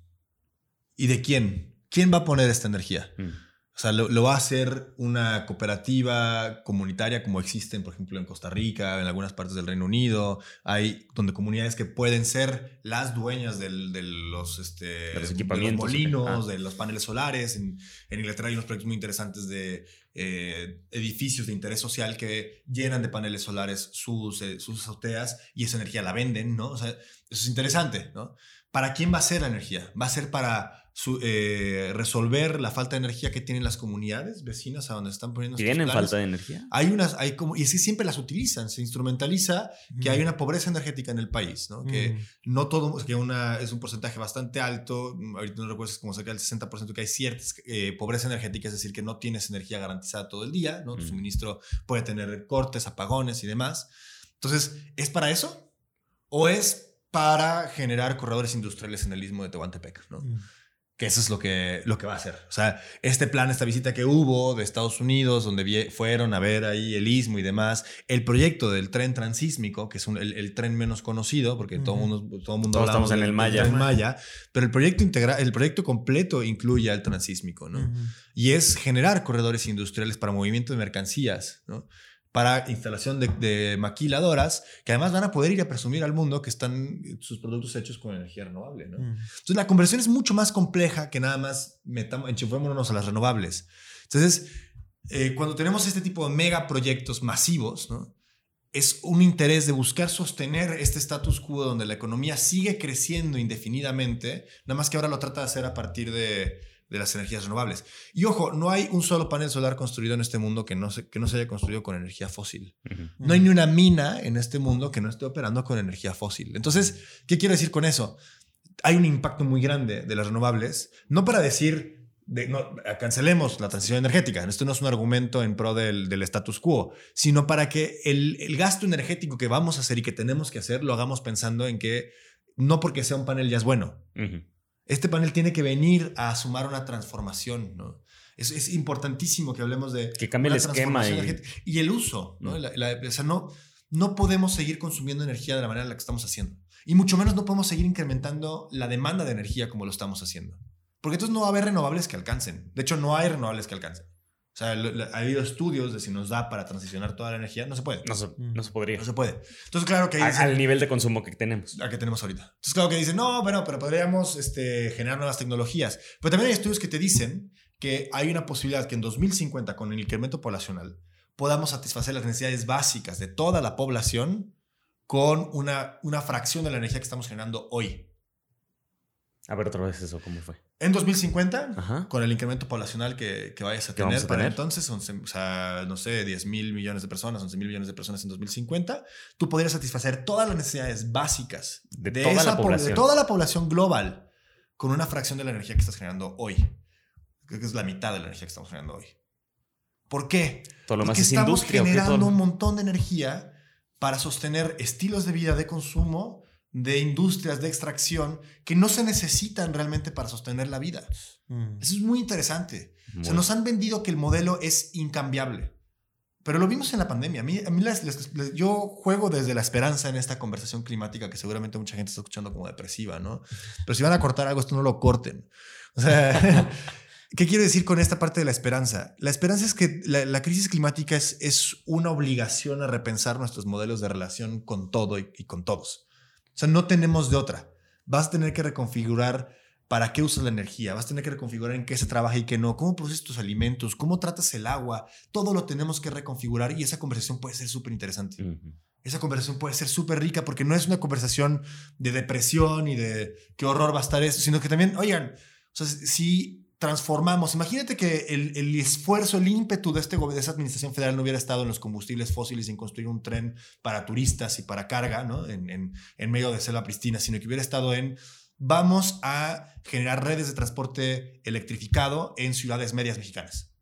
C: ¿Y de quién? ¿Quién va a poner esta energía? Mm. O sea, lo, va a hacer una cooperativa comunitaria como existen, por ejemplo, en Costa Rica, en algunas partes del Reino Unido. Hay donde comunidades que pueden ser las dueñas de, los, este,
A: equipamientos,
C: molinos, de los paneles solares. En, Inglaterra hay unos proyectos muy interesantes de eh, edificios de interés social que llenan de paneles solares sus, eh, sus azoteas y esa energía la venden, ¿no? O sea, eso es interesante, ¿no? ¿Para quién va a ser la energía? ¿Va a ser para eh, resolver la falta de energía que tienen las comunidades vecinas a donde están poniendo
A: ¿Tienen falta de energía?
C: Hay unas, hay como, y así siempre las utilizan, se instrumentaliza que hay una pobreza energética en el país, ¿no? Que no todo, que una, es un porcentaje bastante alto, ahorita no recuerdo, es como cerca del 60% que hay cierta eh, pobreza energética, es decir, que no tienes energía garantizada todo el día, ¿no? Tu suministro puede tener cortes, apagones y demás. Entonces, ¿es para eso? ¿O es para generar corredores industriales en el istmo de Tehuantepec, ¿no? Que eso es lo que, lo que va a hacer. O sea, este plan, esta visita que hubo de Estados Unidos, donde fueron a ver ahí el istmo y demás, el proyecto del tren transísmico, que es el, tren menos conocido, porque todo mundo, todo mundo
A: Todos estamos en el Maya.
C: Maya. Pero el proyecto integral, el proyecto completo incluye el transísmico, ¿no? Y es generar corredores industriales para movimiento de mercancías, ¿no? Para instalación de, maquiladoras que además van a poder ir a presumir al mundo que están sus productos hechos con energía renovable. ¿no? Mm. Entonces la conversión es mucho más compleja que nada más metamos, enchufémonos a las renovables. Entonces, eh, cuando tenemos este tipo de megaproyectos masivos, ¿no? es un interés de buscar sostener este status quo donde la economía sigue creciendo indefinidamente, nada más que ahora lo trata de hacer a partir de de las energías renovables. Y ojo, no hay un solo panel solar construido en este mundo que no se, que no se haya construido con energía fósil. No hay ni una mina en este mundo que no esté operando con energía fósil. Entonces, ¿qué quiero decir con eso? Hay un impacto muy grande de las renovables, no para decir, de, no, cancelemos la transición energética, esto no es un argumento en pro del, del status quo, sino para que el, el, gasto energético que vamos a hacer y que tenemos que hacer lo hagamos pensando en que no porque sea un panel ya es bueno. Este panel tiene que venir a sumar una transformación, ¿no? Es, es importantísimo que hablemos de...
A: Que cambie el esquema.
C: Y... y... el uso, ¿no? o sea, no, no podemos seguir consumiendo energía de la manera en la que estamos haciendo. Y mucho menos no podemos seguir incrementando la demanda de energía como lo estamos haciendo. Porque entonces no va a haber renovables que alcancen. De hecho, no hay renovables que alcancen. O sea, ha habido estudios de si nos da para transicionar toda la energía. No se puede.
A: No se, no se podría.
C: No se puede. Entonces, claro que...
A: al nivel de consumo que tenemos.
C: Al que tenemos ahorita. Entonces, claro que dicen, no, bueno, pero podríamos este, generar nuevas tecnologías. Pero también hay estudios que te dicen que hay una posibilidad que en 2050, con el incremento poblacional, podamos satisfacer las necesidades básicas de toda la población con una, una fracción de la energía que estamos generando hoy.
A: A ver otra vez eso, ¿cómo fue?
C: En 2050, con el incremento poblacional que, que vayas a tener para entonces, o sea, no sé, 10 mil millones de personas, 11 mil millones de personas en 2050, tú podrías satisfacer todas las necesidades básicas
A: de, toda, la población.
C: de toda la población global con una fracción de la energía que estás generando hoy. Creo que es la mitad de la energía que estamos generando hoy. ¿Por qué?
A: Todo lo
C: Porque
A: más
C: estamos
A: industria,
C: generando un montón de energía para sostener estilos de vida de consumo de industrias de extracción que no se necesitan realmente para sostener la vida. Mm. Eso es muy interesante. Se nos han vendido que el modelo es incambiable. Pero lo vimos en la pandemia. A mí, a mí yo juego desde la esperanza en esta conversación climática que seguramente mucha gente está escuchando como depresiva, ¿no? Pero si van a cortar algo, esto no lo corten. O sea, ¿qué quiero decir con esta parte de la esperanza? La esperanza es que la, crisis climática es, es, una obligación a repensar nuestros modelos de relación con todo y con todos. O sea, no tenemos de otra. vas a tener que reconfigurar para qué usas la energía, vas a tener que reconfigurar en qué se trabaja y qué no, cómo procesas tus alimentos, cómo tratas el agua, todo lo tenemos que reconfigurar y esa conversación puede ser súper interesante. Esa conversación puede ser súper rica porque no es una conversación de depresión y de qué horror va a estar esto, sino que también, oigan, o sea, si transformamos, imagínate que el, esfuerzo, el ímpetu de, este, de esa administración federal no hubiera estado en los combustibles fósiles, en construir un tren para turistas y para carga, ¿no? En, en, en medio de selva pristina, sino que hubiera estado en vamos a generar redes de transporte electrificado en ciudades medias mexicanas.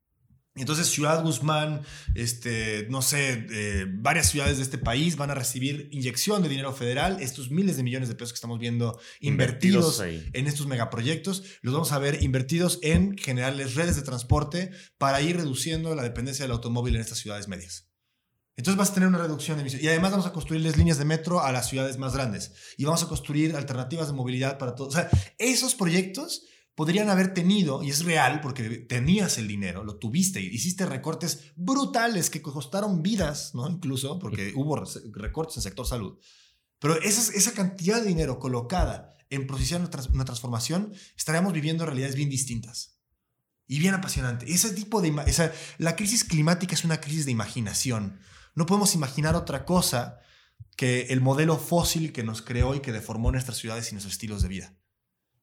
C: Entonces Ciudad Guzmán, este, no sé, eh, varias ciudades de este país van a recibir inyección de dinero federal, estos miles de millones de pesos que estamos viendo invertidos, en estos megaproyectos, los vamos a ver invertidos en generarles redes de transporte para ir reduciendo la dependencia del automóvil en estas ciudades medias. Entonces vas a tener una reducción de emisiones. Y además vamos a construirles líneas de metro a las ciudades más grandes. Y vamos a construir alternativas de movilidad para todos. O sea, esos proyectos podrían haber tenido, y es real porque tenías el dinero, lo tuviste, hiciste recortes brutales que costaron vidas, ¿no? Incluso, porque hubo recortes en el sector salud. Pero esa, esa cantidad de dinero colocada en posición una transformación, estaríamos viviendo realidades bien distintas y bien apasionante. Ese tipo de... Esa, la crisis climática es una crisis de imaginación. No podemos imaginar otra cosa que el modelo fósil que nos creó y que deformó nuestras ciudades y nuestros estilos de vida.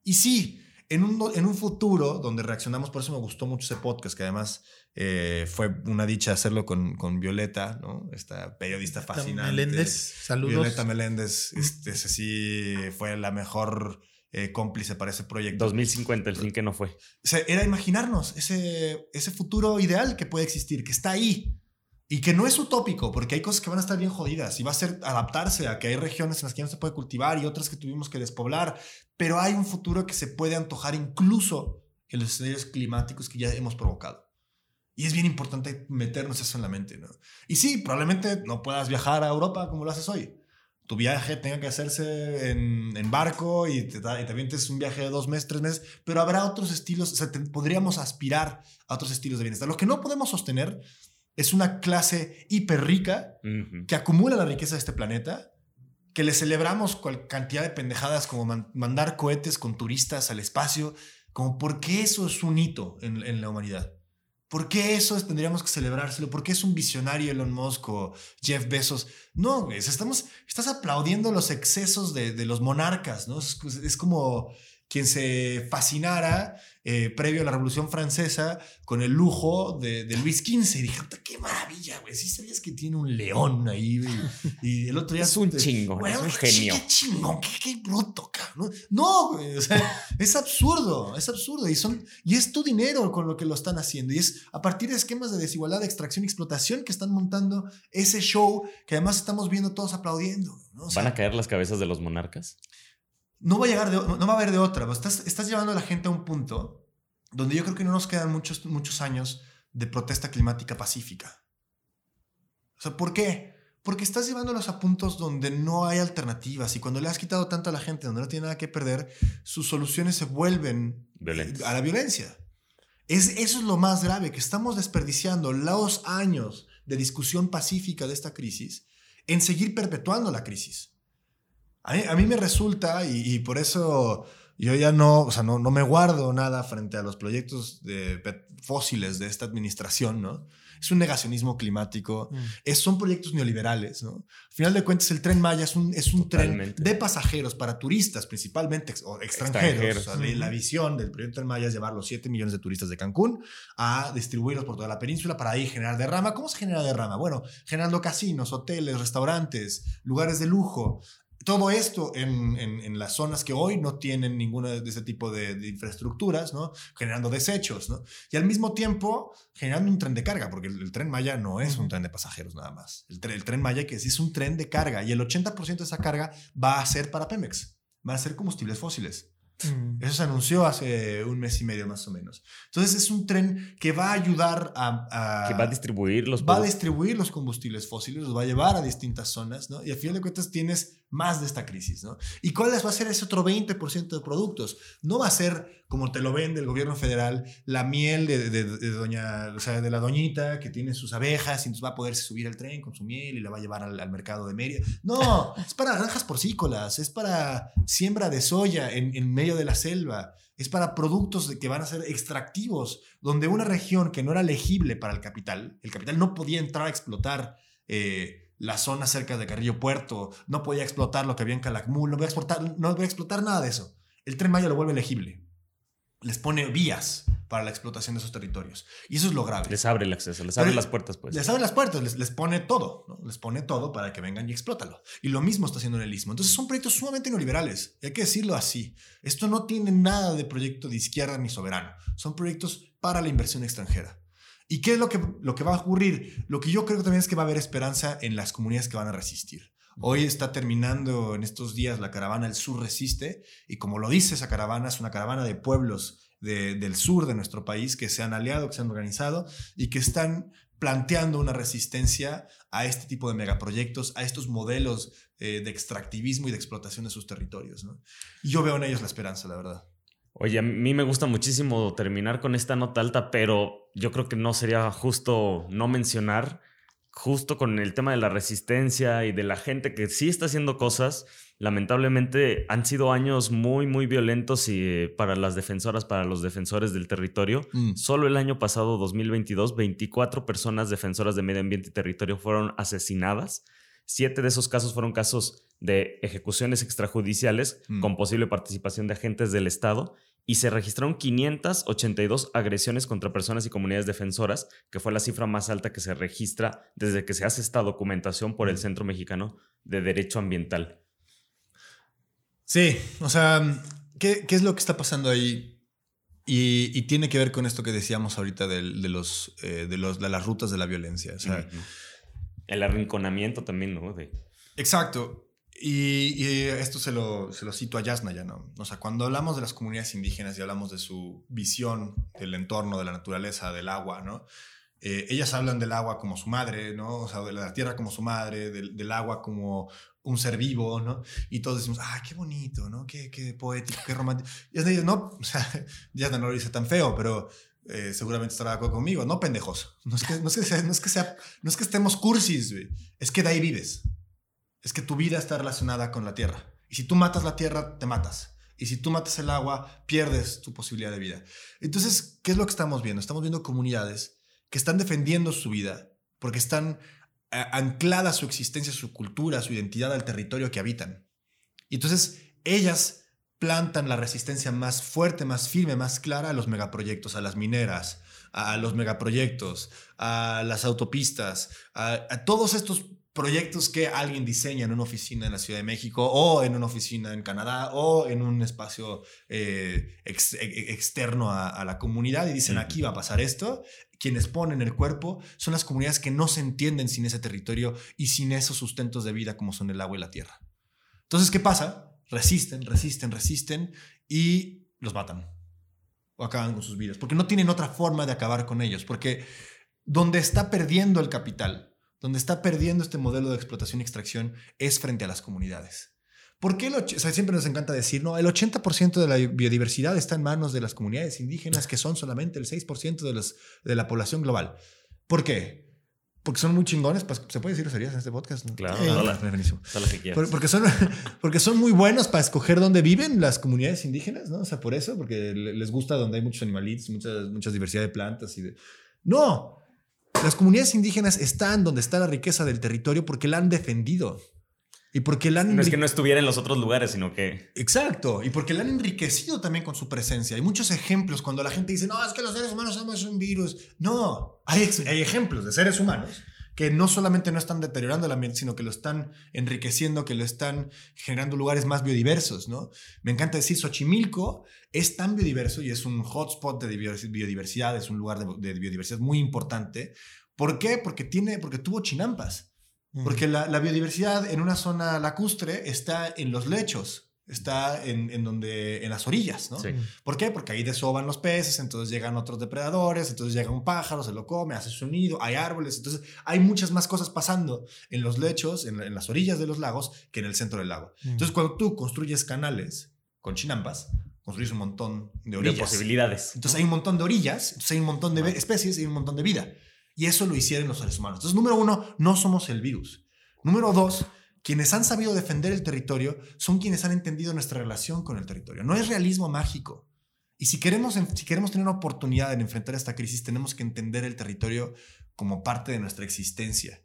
C: Y sí, en un, en un futuro donde reaccionamos, por eso me gustó mucho ese podcast, que además eh, fue una dicha hacerlo con, con Violeta, ¿no? Esta periodista fascinante.
B: Meléndez, saludos.
C: Violeta Meléndez, este, sí fue la mejor eh, cómplice para ese proyecto.
A: 2050, el fin que no fue.
C: O sea, era imaginarnos ese, ese futuro ideal que puede existir, que está ahí. Y que no es utópico, porque hay cosas que van a estar bien jodidas y va a ser adaptarse a que hay regiones en las que ya no se puede cultivar y otras que tuvimos que despoblar, pero hay un futuro que se puede antojar incluso en los escenarios climáticos que ya hemos provocado. Y es bien importante meternos eso en la mente, ¿no? Y sí, probablemente no puedas viajar a Europa como lo haces hoy. Tu viaje tenga que hacerse en, en barco y te, y te avientes un viaje de dos meses, tres meses, pero habrá otros estilos, o sea, podríamos aspirar a otros estilos de bienestar. Lo que no podemos sostener es una clase hiper rica que acumula la riqueza de este planeta, que le celebramos cual cantidad de pendejadas como mandar cohetes con turistas al espacio, como porque eso es un hito en, la humanidad. ¿Por qué eso tendríamos que celebrárselo? ¿Por qué es un visionario Elon Musk o Jeff Bezos? No, estamos, estás aplaudiendo los excesos de, los monarcas, ¿no? es como quien se fascinara eh, previo a la Revolución Francesa con el lujo de, Luis XV. Y dije, qué maravilla, güey. Sí sabías que tiene un león ahí, Y el otro día...
A: es un chingo, es un genio.
C: Qué chingón, qué, bruto, cabrón. No, güey, o sea, es absurdo, es absurdo. Y, son, y es tu dinero con lo que lo están haciendo. Y es a partir de esquemas de desigualdad, de extracción y explotación que están montando ese show que además estamos viendo todos aplaudiendo.
A: ¿Van a caer las cabezas de los monarcas?
C: No va a llegar no va a haber de otra. Estás, estás llevando a la gente a un punto donde yo creo que no nos quedan muchos, muchos años de protesta climática pacífica. O sea, ¿por qué? Porque estás llevándolos a puntos donde no hay alternativas y cuando le has quitado tanto a la gente, donde no tiene nada que perder, sus soluciones se vuelven a la violencia. Es, eso es lo más grave, que estamos desperdiciando los años de discusión pacífica de esta crisis en seguir perpetuando la crisis. A mí, me resulta, y, por eso yo ya no, o sea, no, no me guardo nada frente a los proyectos de fósiles de esta administración, ¿no? Es un negacionismo climático, mm. es, son proyectos neoliberales, ¿no? Al final de cuentas, el tren Maya es un, es un tren de pasajeros para turistas, principalmente o extranjeros. la visión del proyecto Tren Maya es llevar los 7 millones de turistas de Cancún a distribuirlos por toda la península para ahí generar derrama. ¿Cómo se genera derrama? Bueno, generando casinos, hoteles, restaurantes, lugares de lujo, todo esto en, en, las zonas que hoy no tienen ninguna de ese tipo de, infraestructuras, ¿no? Generando desechos, ¿no? Y al mismo tiempo generando un tren de carga, porque el, tren Maya no es un tren de pasajeros nada más. El, el tren Maya que sí es un tren de carga y el 80% de esa carga va a ser para Pemex, va a ser combustibles fósiles. Mm. Eso se anunció hace un mes y medio más o menos. Entonces es un tren que va a ayudar a...
A: que va a distribuir los...
C: Va a distribuir los combustibles fósiles, los va a llevar a distintas zonas, ¿no? Y al final de cuentas tienes más de esta crisis, ¿no? ¿Y cuál va a ser ese otro 20% de productos? No va a ser, como te lo vende el gobierno federal, la miel de, doña, o sea, de la doñita que tiene sus abejas y entonces va a poderse subir al tren con su miel y la va a llevar al, mercado de Mérida. No, es para granjas porcícolas, es para siembra de soya en, en medio de la selva, es para productos de que van a ser extractivos, donde una región que no era legible para el capital, el capital no podía entrar a explotar eh, la zona cerca de Carrillo Puerto, no podía explotar lo que había en Calakmul, no voy a, exportar, no voy a explotar nada de eso. El Tren Maya lo vuelve elegible. Les pone vías para la explotación de esos territorios. Y eso es lo grave.
A: Les abre el acceso, les abre las puertas, pues.
C: Les abre las puertas, les, les pone todo, ¿no? Les pone todo para que vengan y explótalo. Y lo mismo está haciendo en el Istmo. Entonces son proyectos sumamente neoliberales. Y hay que decirlo así. Esto no tiene nada de proyecto de izquierda ni soberano. Son proyectos para la inversión extranjera. ¿Y qué es lo que, lo que va a ocurrir? Lo que yo creo también es que va a haber esperanza en las comunidades que van a resistir. Hoy está terminando en estos días la caravana El Sur Resiste y como lo dice esa caravana, es una caravana de pueblos del sur de nuestro país que se han aliado, que se han organizado y que están planteando una resistencia a este tipo de megaproyectos, a estos modelos eh, de extractivismo y de explotación de sus territorios. Y yo veo en ellos la esperanza, la verdad.
A: Oye, a mí me gusta muchísimo terminar con esta nota alta, pero yo creo que no sería justo no mencionar, justo con el tema de la resistencia y de la gente que sí está haciendo cosas. Lamentablemente han sido años muy, muy violentos y, eh, para las defensoras, para los defensores del territorio. Mm. Solo el año pasado, 2022, 24 personas defensoras de medio ambiente y territorio fueron asesinadas. Siete de esos casos fueron casos de ejecuciones extrajudiciales mm. con posible participación de agentes del Estado y se registraron 582 agresiones contra personas y comunidades defensoras, que fue la cifra más alta que se registra desde que se hace esta documentación por el mm. Centro Mexicano de Derecho Ambiental.
C: Sí, o sea, ¿qué, es lo que está pasando ahí? Y, tiene que ver con esto que decíamos ahorita de, los, eh, de, los, de las rutas de la violencia. O sea,
A: el arrinconamiento también, ¿no?
C: Exacto. Y, esto se lo, se lo, cito a Yasna ya, ¿no? O sea, cuando hablamos de las comunidades indígenas y hablamos de su visión del entorno, de la naturaleza, del agua, ¿no? Eh, ellas hablan del agua como su madre, ¿no? O sea, de la tierra como su madre, del, agua como un ser vivo, ¿no? Y todos decimos, ¡ay, qué bonito, ¿no? Qué, qué poético, qué romántico. Y dice, no, o sea, Yasna no lo dice tan feo, pero eh, seguramente estará de conmigo. No, pendejos. No es que, no es que, no es que, estemos cursis. Es que de ahí vives. Es que tu vida está relacionada con la tierra. Y si tú matas la tierra, te matas. Y si tú matas el agua, pierdes tu posibilidad de vida. Entonces, ¿qué es lo que estamos viendo? Estamos viendo comunidades que están defendiendo su vida porque están eh, ancladas su existencia, su cultura, su identidad al territorio que habitan. Y entonces, ellas plantan la resistencia más fuerte, más firme, más clara a los megaproyectos, a las mineras, a los megaproyectos, a las autopistas, a, todos estos proyectos que alguien diseña en una oficina en la Ciudad de México o en una oficina en Canadá o en un espacio eh, e, e, externo a, la comunidad y dicen aquí va a pasar esto. Quienes ponen el cuerpo son las comunidades que no se entienden sin ese territorio y sin esos sustentos de vida como son el agua y la tierra. Entonces, ¿qué pasa? Resisten, resisten, resisten y los matan o acaban con sus vidas, porque no tienen otra forma de acabar con ellos, porque donde está perdiendo el capital, donde está perdiendo este modelo de explotación y extracción es frente a las comunidades. ¿Por qué siempre nos encanta decir, no, el 80% de la biodiversidad está en manos de las comunidades indígenas, que son solamente el 6% de, los, de la población global? ¿Por qué? Porque son muy chingones, pues se puede decir serías en este podcast.
A: Claro, que
C: Porque son, porque son muy buenos para escoger dónde viven las comunidades indígenas, ¿no? O sea, por eso, porque les gusta donde hay muchos animalitos, muchas, muchas diversidad de plantas y de... No, las comunidades indígenas están donde está la riqueza del territorio porque la han defendido. Y porque la han
A: no es que no estuviera en los otros lugares, sino que...
C: Exacto, y porque la han enriquecido también con su presencia. Hay muchos ejemplos cuando la gente dice, no, es que los seres humanos somos un virus. No, hay, hay ejemplos de seres humanos que no solamente no están deteriorando el ambiente, sino que lo están enriqueciendo, que lo están generando lugares más biodiversos, ¿no? Me encanta decir, Xochimilco es tan biodiverso y es un hotspot de biodiversidad, es un lugar de, biodiversidad muy importante. ¿Por qué? Porque, tiene, porque tuvo chinampas. Porque la, biodiversidad en una zona lacustre está en los lechos, está en, en, donde, en las orillas, ¿no?
A: Sí.
C: ¿Por qué? Porque ahí desoban los peces, entonces llegan otros depredadores, entonces llega un pájaro, se lo come, hace su nido, hay árboles, entonces hay muchas más cosas pasando en los lechos, en, en las orillas de los lagos, que en el centro del lago.
B: Mm.
C: Entonces, cuando tú construyes canales con chinampas, construyes un montón de
A: De
C: orillas.
A: posibilidades.
C: Entonces hay un montón de orillas, entonces hay un montón de especies y hay un montón de vida. Y eso lo hicieron los seres humanos. Entonces, número uno, no somos el virus. Número dos, quienes han sabido defender el territorio son quienes han entendido nuestra relación con el territorio. No es realismo mágico. Y si queremos, si queremos tener una oportunidad en enfrentar esta crisis, tenemos que entender el territorio como parte de nuestra existencia.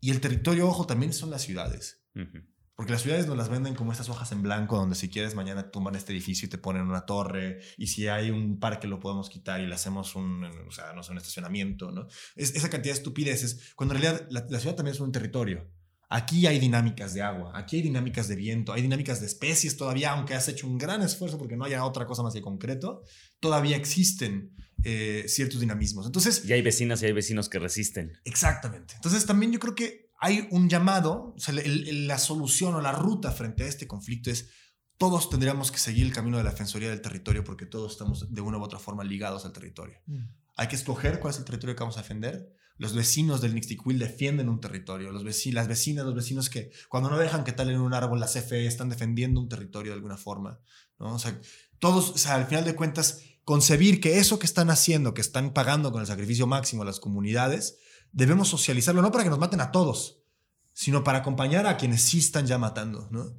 C: Y el territorio, ojo, también son las ciudades.
A: Ujú.
C: Porque las ciudades nos las venden como estas hojas en blanco, donde si quieres mañana tumban este edificio y te ponen una torre, y si hay un parque lo podemos quitar y le hacemos un, o sea, no sé, un estacionamiento, ¿no? Es, esa cantidad de estupideces, cuando en realidad la, la ciudad también es un territorio. Aquí hay dinámicas de agua, aquí hay dinámicas de viento, hay dinámicas de especies todavía, aunque has hecho un gran esfuerzo porque no haya otra cosa más que concreto, todavía existen eh, ciertos dinamismos. Entonces,
A: Y hay vecinas y hay vecinos que resisten.
C: Exactamente. Entonces también yo creo que hay un llamado, o sea, el- el- la solución o la ruta frente a este conflicto es todos tendríamos que seguir el camino de la defensoría del territorio porque todos estamos de una u otra forma ligados al territorio.
B: Mm.
C: Hay que escoger cuál es el territorio que vamos a defender. Los vecinos del Nixtiquil defienden un territorio. Los veci- las vecinas, los vecinos que cuando no dejan que talen un árbol, la CFE están defendiendo un territorio de alguna forma. ¿no? O sea, todos, o sea, al final de cuentas, concebir que eso que están haciendo, que están pagando con el sacrificio máximo a las comunidades, debemos socializarlo, no para que nos maten a todos, sino para acompañar a quienes sí están ya matando. ¿no?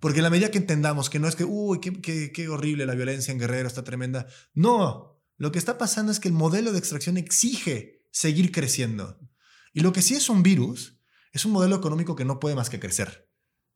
C: Porque en la medida que entendamos que no es que, uy, qué, qué- qué horrible la violencia en Guerrero, está tremenda. No, lo que está pasando es que el modelo de extracción exige seguir creciendo. Y lo que sí es un virus, es un modelo económico que no puede más que crecer.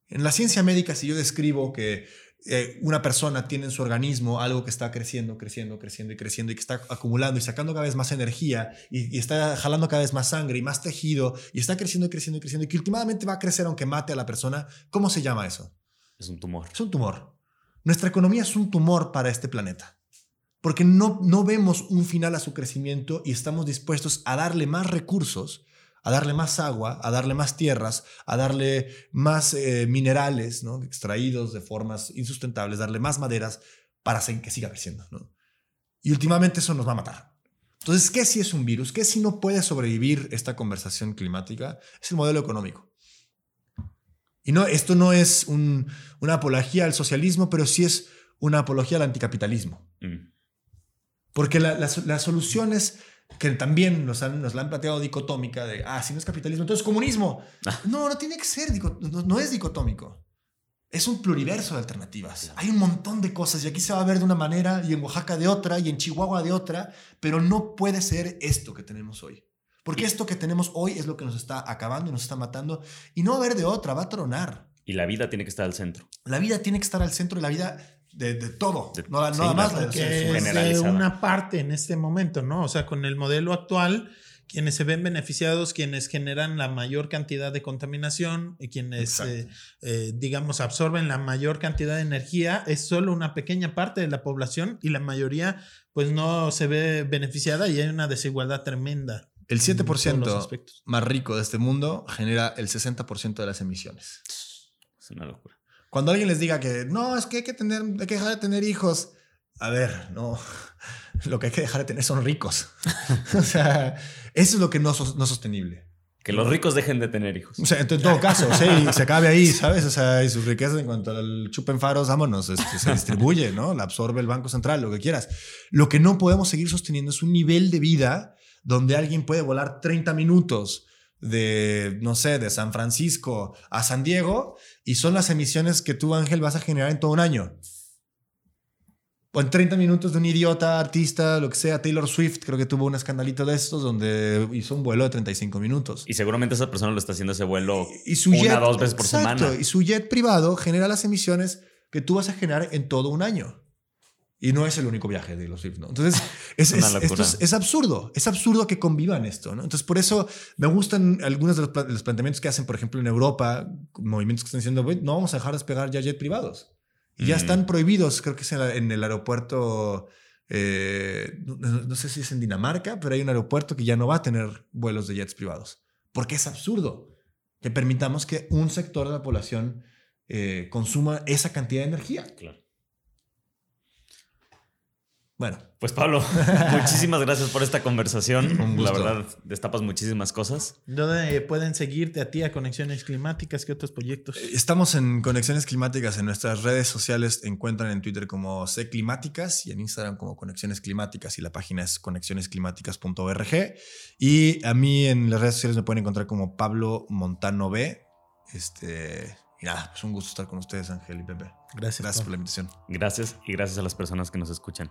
C: En la ciencia médica, si yo describo que eh, una persona tiene en su organismo algo que está creciendo, creciendo, creciendo y creciendo y que está acumulando y sacando cada vez más energía y, y está jalando cada vez más sangre y más tejido y está creciendo y creciendo y creciendo y que últimamente va a crecer aunque mate a la persona, ¿cómo se llama eso?
A: Es un tumor.
C: Es un tumor. Nuestra economía es un tumor para este planeta. Porque no, no vemos un final a su crecimiento y estamos dispuestos a darle más recursos, a darle más agua, a darle más tierras, a darle más eh, minerales ¿no? extraídos de formas insustentables, darle más maderas para que siga creciendo. ¿no? Y últimamente eso nos va a matar. Entonces, ¿qué si es un virus? ¿Qué si no puede sobrevivir esta conversación climática? Es el modelo económico. Y no, esto no es un- una apología al socialismo, pero sí es una apología al anticapitalismo.
A: Mm.
C: Porque la- las, las soluciones que también nos, han, nos la han planteado dicotómica de, ah, si no es capitalismo, entonces comunismo. No, no tiene que ser, no, no es dicotómico. Es un pluriverso de alternativas. Hay un montón de cosas y aquí se va a ver de una manera y en Oaxaca de otra y en Chihuahua de otra, pero no puede ser esto que tenemos hoy. Porque esto que tenemos hoy es lo que nos está acabando y nos está matando y no va a haber de otra, va a tronar.
A: Y la vida tiene que estar al centro.
C: La vida tiene que estar al centro de la vida de, de todo,
A: De-
C: no,
A: sí,
C: nada más
A: la-
B: que es una parte en este momento, ¿no? O sea, con el modelo actual, quienes se ven beneficiados, quienes generan la mayor cantidad de contaminación y quienes, eh, eh, digamos, absorben la mayor cantidad de energía, es solo una pequeña parte de la población y la mayoría, pues, no se ve beneficiada y hay una desigualdad tremenda.
C: El
B: en todos los
C: 7%
B: aspectos.
C: más rico de este mundo genera el 60% de las emisiones.
A: Es una locura.
C: Cuando alguien les diga que no, es que hay que, tener, hay que dejar de tener hijos, a ver, no, lo que hay que dejar de tener son ricos. o sea, eso es lo que no, no es sostenible.
A: Que los ricos dejen de tener hijos.
C: O sea, en todo caso, sí, se acabe ahí, ¿sabes? O sea, y sus riquezas en cuanto al chupen faros, vámonos, este, se distribuye, ¿no? La absorbe el Banco Central, lo que quieras. Lo que no podemos seguir sosteniendo es un nivel de vida donde alguien puede volar 30 minutos de, no sé, de San Francisco a San Diego y son las emisiones que tú, Ángel, vas a generar en todo un año. O en 30 minutos de un idiota, artista, lo que sea, Taylor Swift, creo que tuvo un escandalito de estos donde hizo un vuelo de 35 minutos.
A: Y seguramente esa persona lo está haciendo ese vuelo
C: Y su
A: una
C: jet,
A: dos veces por
C: exacto,
A: semana.
C: Y su jet privado genera las emisiones que tú vas a generar en todo un año. Y no es el único viaje de los Swift, ¿no? Entonces, es,
A: una
C: es-
A: locura.
C: esto es, es absurdo. Es absurdo que convivan esto, ¿no? Entonces, por eso me gustan algunos de los, pla- de los planteamientos que hacen, por ejemplo, en Europa, movimientos que están diciendo, "Güey, no vamos a dejar despegar ya jet privados. Y ya
A: Mm.
C: están prohibidos, creo que es en, la- en el aeropuerto, eh, no sé si es en Dinamarca, pero hay un aeropuerto que ya no va a tener vuelos de jets privados. Porque es absurdo que permitamos que un sector de la población eh, consuma esa cantidad de energía.
A: Claro.
C: Bueno.
A: Pues Pablo, muchísimas gracias por esta conversación.
C: Un
A: La verdad, destapas muchísimas cosas.
B: ¿Dónde pueden seguirte a ti a Conexiones Climáticas? ¿Qué otros proyectos?
C: Estamos en Conexiones Climáticas en nuestras redes sociales. Encuentran en Twitter como C Climáticas y en Instagram como Conexiones Climáticas y la página es conexionesclimáticas.org. Y a mí en las redes sociales me pueden encontrar como Pablo Montano B. Este, y nada, pues un gusto estar con ustedes, Ángel y Pepe.
B: Gracias.
C: Gracias por la invitación.
A: Gracias y gracias a las personas que nos escuchan.